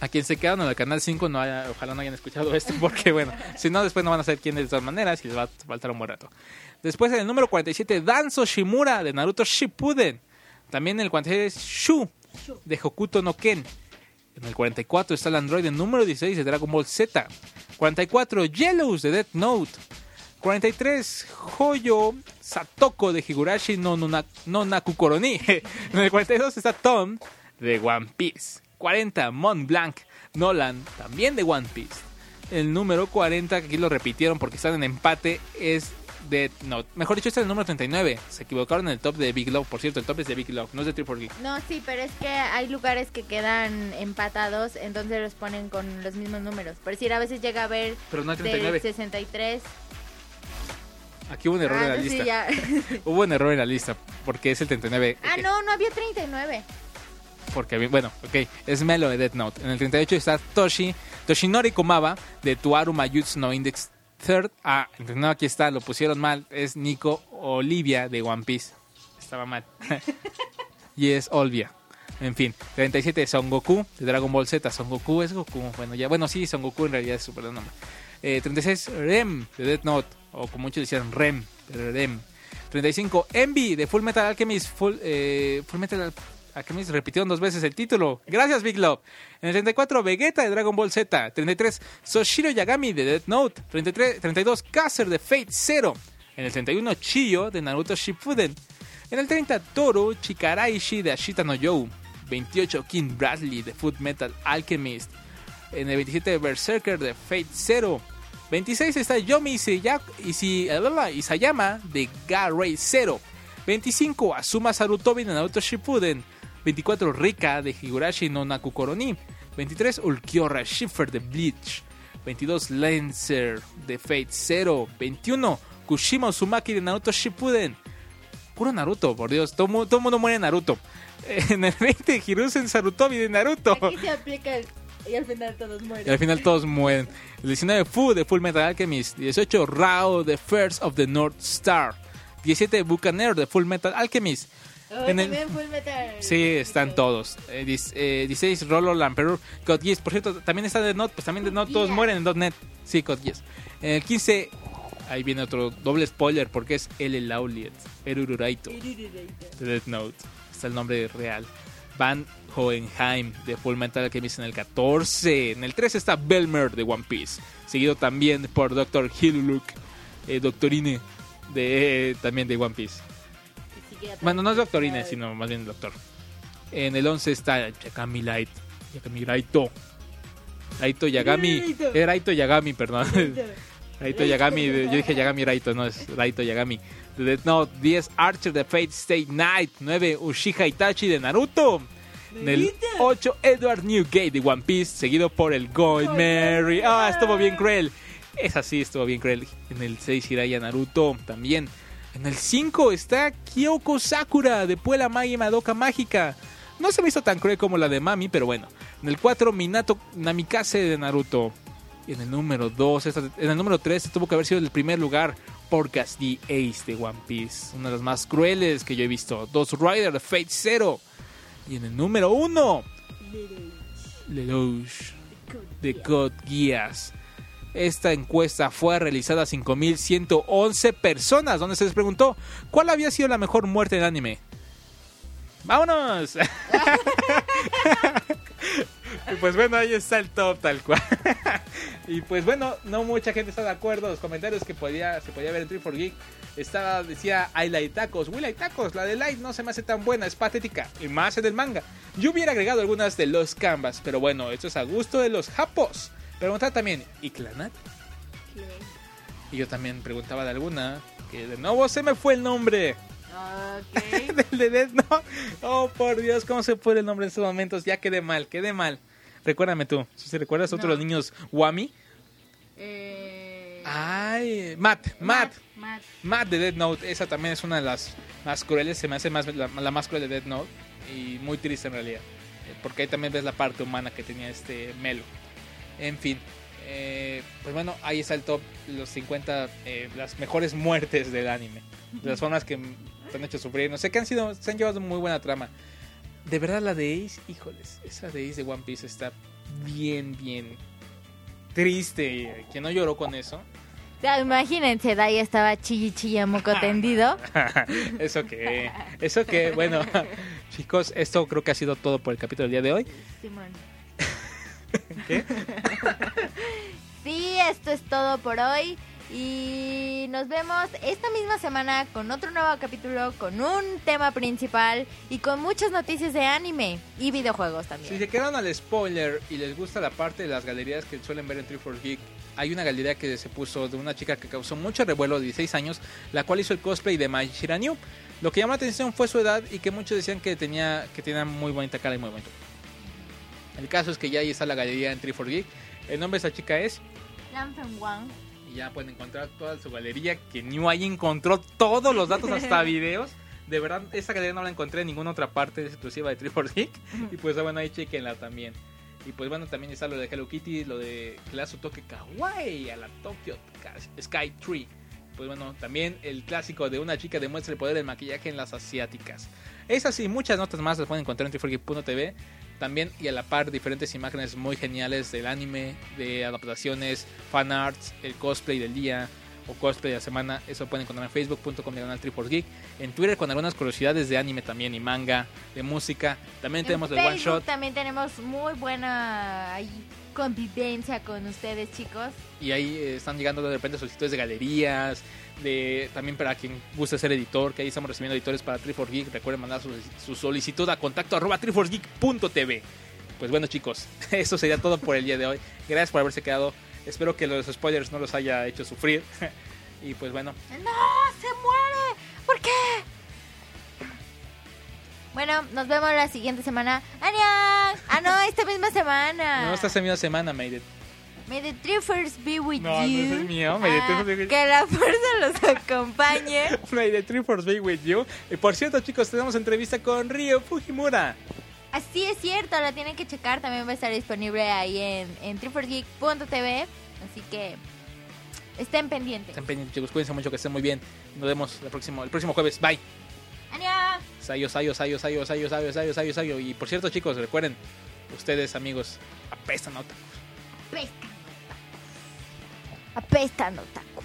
A quien se quedaron en el canal 5, no haya- ojalá no hayan escuchado esto, porque bueno, si no, después no van a saber quién es de todas maneras y les va a faltar un buen rato. Después en el número 47, Danzo Shimura de Naruto Shippuden. También en el 46, Shu de Hokuto no Ken. En el 44 está el androide número 16 de Dragon Ball Z. 44 Yellows de Death Note. 43 Hoyo Satoko de Higurashi no, Nona- no Nakukoroni. [laughs] En el 42 está Tom de One Piece. 40 Mont Blanc Nolan también de One Piece. El número 40, que aquí lo repitieron porque están en empate, es Death Note. Mejor dicho, este es el número 39. Se equivocaron en el top de Big Love. Por cierto, el top es de Big Love, no es de Triple Geek. No, sí, pero es que hay lugares que quedan empatados, entonces los ponen con los mismos números. Por decir, a veces llega a ver Pero no hay del 39. 63. Aquí hubo un error Ah, en la no, sí, lista. ya. [laughs] Hubo un error en la lista porque es el 39. ah, no, no había 39. Porque, había- bueno, ok, es Melo de Death Note. En el 38 está Toshi, Toshinori Komaba de Tuaru Mayutsu no Index Third. Ah, 39 aquí está, lo pusieron mal. Es Nico Olivia de One Piece. Estaba mal. [laughs] y es Olvia. En fin, 37 es Son Goku de Dragon Ball Z. Son Goku es Goku. Bueno, ya, bueno, sí, Son Goku en realidad es su verdadero nombre. Eh, 36 Rem de Death Note. O como muchos decían, Rem. pero Rem. 35 Envy de Full Metal Alchemist. Full, eh, Full Metal Alchemist repitieron dos veces el título. Gracias, Big Love. En el 34, Vegeta de Dragon Ball Z. 33, Soshiro Yagami de Death Note. 33, 32, Caster de Fate Zero. En el 31, Chiyo de Naruto Shippuden. En el 30, Toru Chikaraishi de Ashita no You. 28, King Bradley de Food Metal Alchemist. En el 27, Berserker de Fate Zero. 26 está Yomi Isayama de Garray Zero. 25, Asuma Sarutobi de Naruto Shippuden. 24, Rika de Higurashi no Nakukoroni. 23, Ulquiorra Schiffer de Bleach. 22, Lancer de Fate Zero. 21, Kushima Uzumaki de Naruto Shippuden. Puro Naruto, por Dios. Todo, todo mundo muere en Naruto. [laughs] En el 20, Hiruzen Sarutobi de Naruto. Aquí se aplica el... Y al final todos Y mueren. al final todos mueren. El 19, Fu de Full Metal Alchemist. 18, Rao de First of the North Star. 17, Buccaneer de Full Metal Alchemist. Oh, en el- también Full Metal. Sí, están todos. Eh, dis- eh, 16, Rolo Lamperur. God. Por cierto, también está de Not. Pues también de Not todos mueren en .NET. Sí, God. En el 15, ahí viene otro doble spoiler porque es L. Lauliet. Erururaito. De Death Note. Está el nombre real. Van Hohenheim de Full Metal Alchemist en el 14. En el 13 está Belmer de One Piece. Seguido también por Dr. Hiluluk. Eh, Doctorine. De, también de One Piece. Bueno, no es Doctorine, sino más bien Doctor. En el 11 está Yakami Light. Yakami Raito. Raito Yagami. Raito. Era Raito Yagami, perdón. Raito Yagami. Yo dije Yagami Raito, no es Raito Yagami. Note. 10 Archer de Fate Stay Night. 9 Uchiha Itachi de Naruto. En el 8 Edward Newgate de One Piece. Seguido por el Gold Mary. Ah, estuvo bien cruel. Esa sí estuvo bien cruel. En el 6 Hiraya Naruto también. En el 5 está Kyoko Sakura de Puela Magi Madoka Mágica. No se me hizo tan cruel como la de Mami, pero bueno. En el 4 Minato Namikaze de Naruto. Y en el número 2, esta- en el número 3 tuvo que haber sido el primer lugar Porcas the Ace de One Piece. Una de las más crueles que yo he visto. Dos Rider de Fate Zero. Y en el número 1, Lelouch de God Geass. Esta encuesta fue realizada a 5.111 personas, donde se les preguntó cuál había sido la mejor muerte en anime. ¡Vámonos! [laughs] y pues bueno, ahí está el top tal cual. [laughs] y pues bueno, no mucha gente está de acuerdo. Los comentarios que podía, se podía ver en 3 for Geek estaba, decía, I like tacos, we like tacos. La de Light no se me hace tan buena, es patética. Y más en el manga. Yo hubiera agregado algunas de los canvas, pero bueno, esto es a gusto de los japos. Preguntaba también, ¿y Clanat? Y yo también preguntaba de alguna, que de nuevo se me fue el nombre. [laughs] Del de Death Note. Oh, por Dios, ¿cómo se fue el nombre en estos momentos? Ya quedé mal, quedé mal. Recuérdame tú, si recuerdas a otro de los No. niños Wami. Eh, Ay, Matt, Matt, Matt. Matt de Death Note. Esa también es una de las más crueles, se me hace más la, la más cruel de Death Note. Y muy triste en realidad. Eh, Porque ahí también ves la parte humana que tenía este Melo. En fin. eh, pues bueno, ahí está el top, los 50, eh, las mejores muertes del anime. De las formas que te han hecho sufrir. No sé, que han sido, se han llevado muy buena trama. De verdad, la de Ace, híjoles, esa de Ace de One Piece está bien, bien triste. Que no lloró con eso. Imagínense, Dai estaba chilli chilli a moco [laughs] tendido. [laughs] eso que, eso que, bueno, [laughs] chicos, esto creo que ha sido todo por el capítulo del día de hoy. Simón. [laughs] ¿Qué? Sí, esto es todo por hoy. Y nos vemos esta misma semana con otro nuevo capítulo, con un tema principal y con muchas noticias de anime y videojuegos Si también. se quedaron al spoiler y les gusta la parte de las galerías que suelen ver en 3 Geek, hay una galería que se puso de una chica que causó mucho revuelo de 16 años, la cual hizo el cosplay de Mai Shiranyuu. Lo que llamó la atención fue su edad y que muchos decían que tenía, que tenía muy bonita cara y muy bonito. El caso es que ya ahí está la galería en 3 Geek. El nombre de esa chica es Lampen Wang. y ya pueden encontrar toda su galería que New ahí encontró todos los datos hasta [laughs] videos. De verdad esta galería no la encontré en ninguna otra parte es exclusiva de Triple Geek. Y pues bueno ahí chequenla también. Y pues bueno también está lo de Hello Kitty lo de que le da su toque kawaii a la Tokyo Sky Tree. Pues bueno también el clásico de una chica demuestra el poder del maquillaje en las asiáticas. Esas y muchas notas más las pueden encontrar en triforgeek.tv también y a la par diferentes imágenes muy geniales del anime, de adaptaciones, fan arts, el cosplay del día o cosplay de la semana. Eso pueden encontrar en facebook.com diagonal Geek. En Twitter con algunas curiosidades de anime también y manga, de música. También tenemos en el one shot también tenemos muy buena ahí, convivencia con ustedes, chicos. y ahí eh, están llegando de repente solicitudes de galerías. De, también para quien guste ser editor, que ahí estamos recibiendo editores para Geek. Recuerden mandar su, su solicitud a contacto arroba triforgeek.tv. Pues bueno chicos, [laughs] eso sería todo por el día de hoy. Gracias por haberse quedado. Espero que los spoilers no los haya hecho sufrir. [laughs] y pues bueno, ¡No! ¡Se muere! ¿Por qué? Bueno, nos vemos la siguiente semana. ¡Arián! Ah, no, esta misma semana. no esta misma semana, Maiden. May the three first be with No, no you. es el mío, may the Ah, first be with- que la fuerza los acompañe. [laughs] May the Force be with you. Y por cierto, chicos, tenemos entrevista con Ryo Fujimura. Así es cierto, la tienen que checar. También va a estar disponible ahí en, en triforgeek.tv. Así que estén pendientes. Estén pendientes, chicos. Cuídense mucho, que estén muy bien. Nos vemos el próximo, el próximo jueves. Bye. ¡Año! Sayo, sayo, sayo, sayo, sayo, sayo, sayo, sayo, sayo. Y por cierto, chicos, recuerden, ustedes, amigos, apestan otakus. Apestan otakus. Apestan otakus.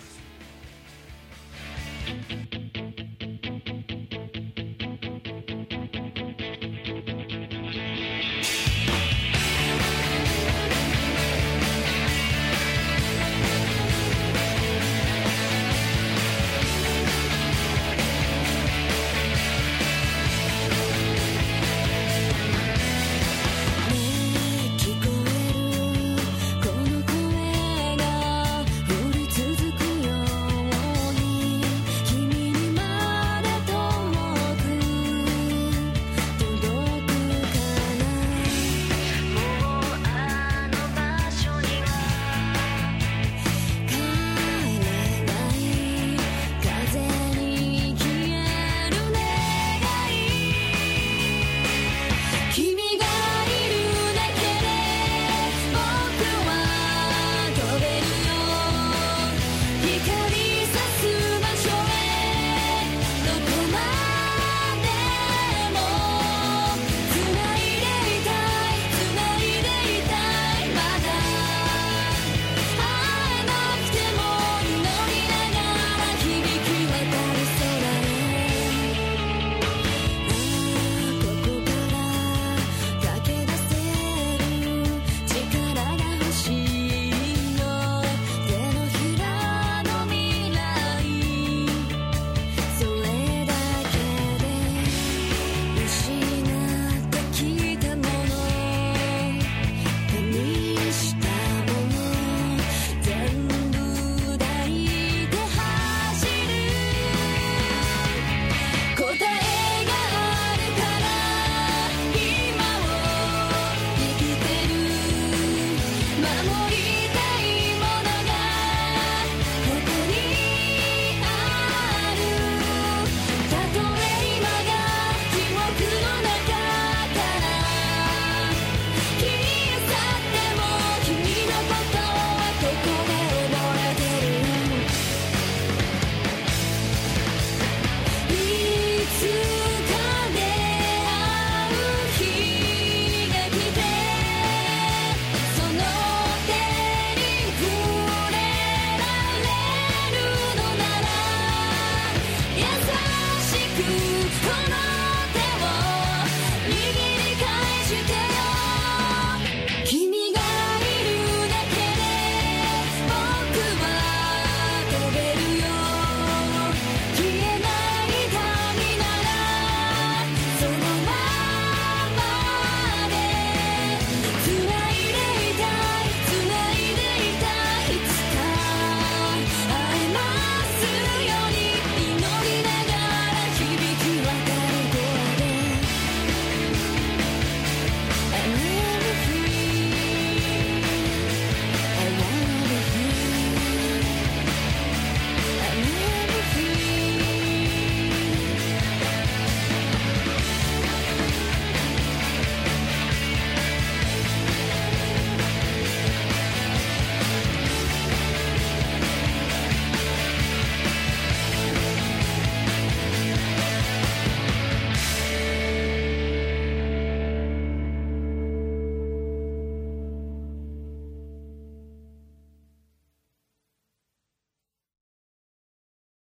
you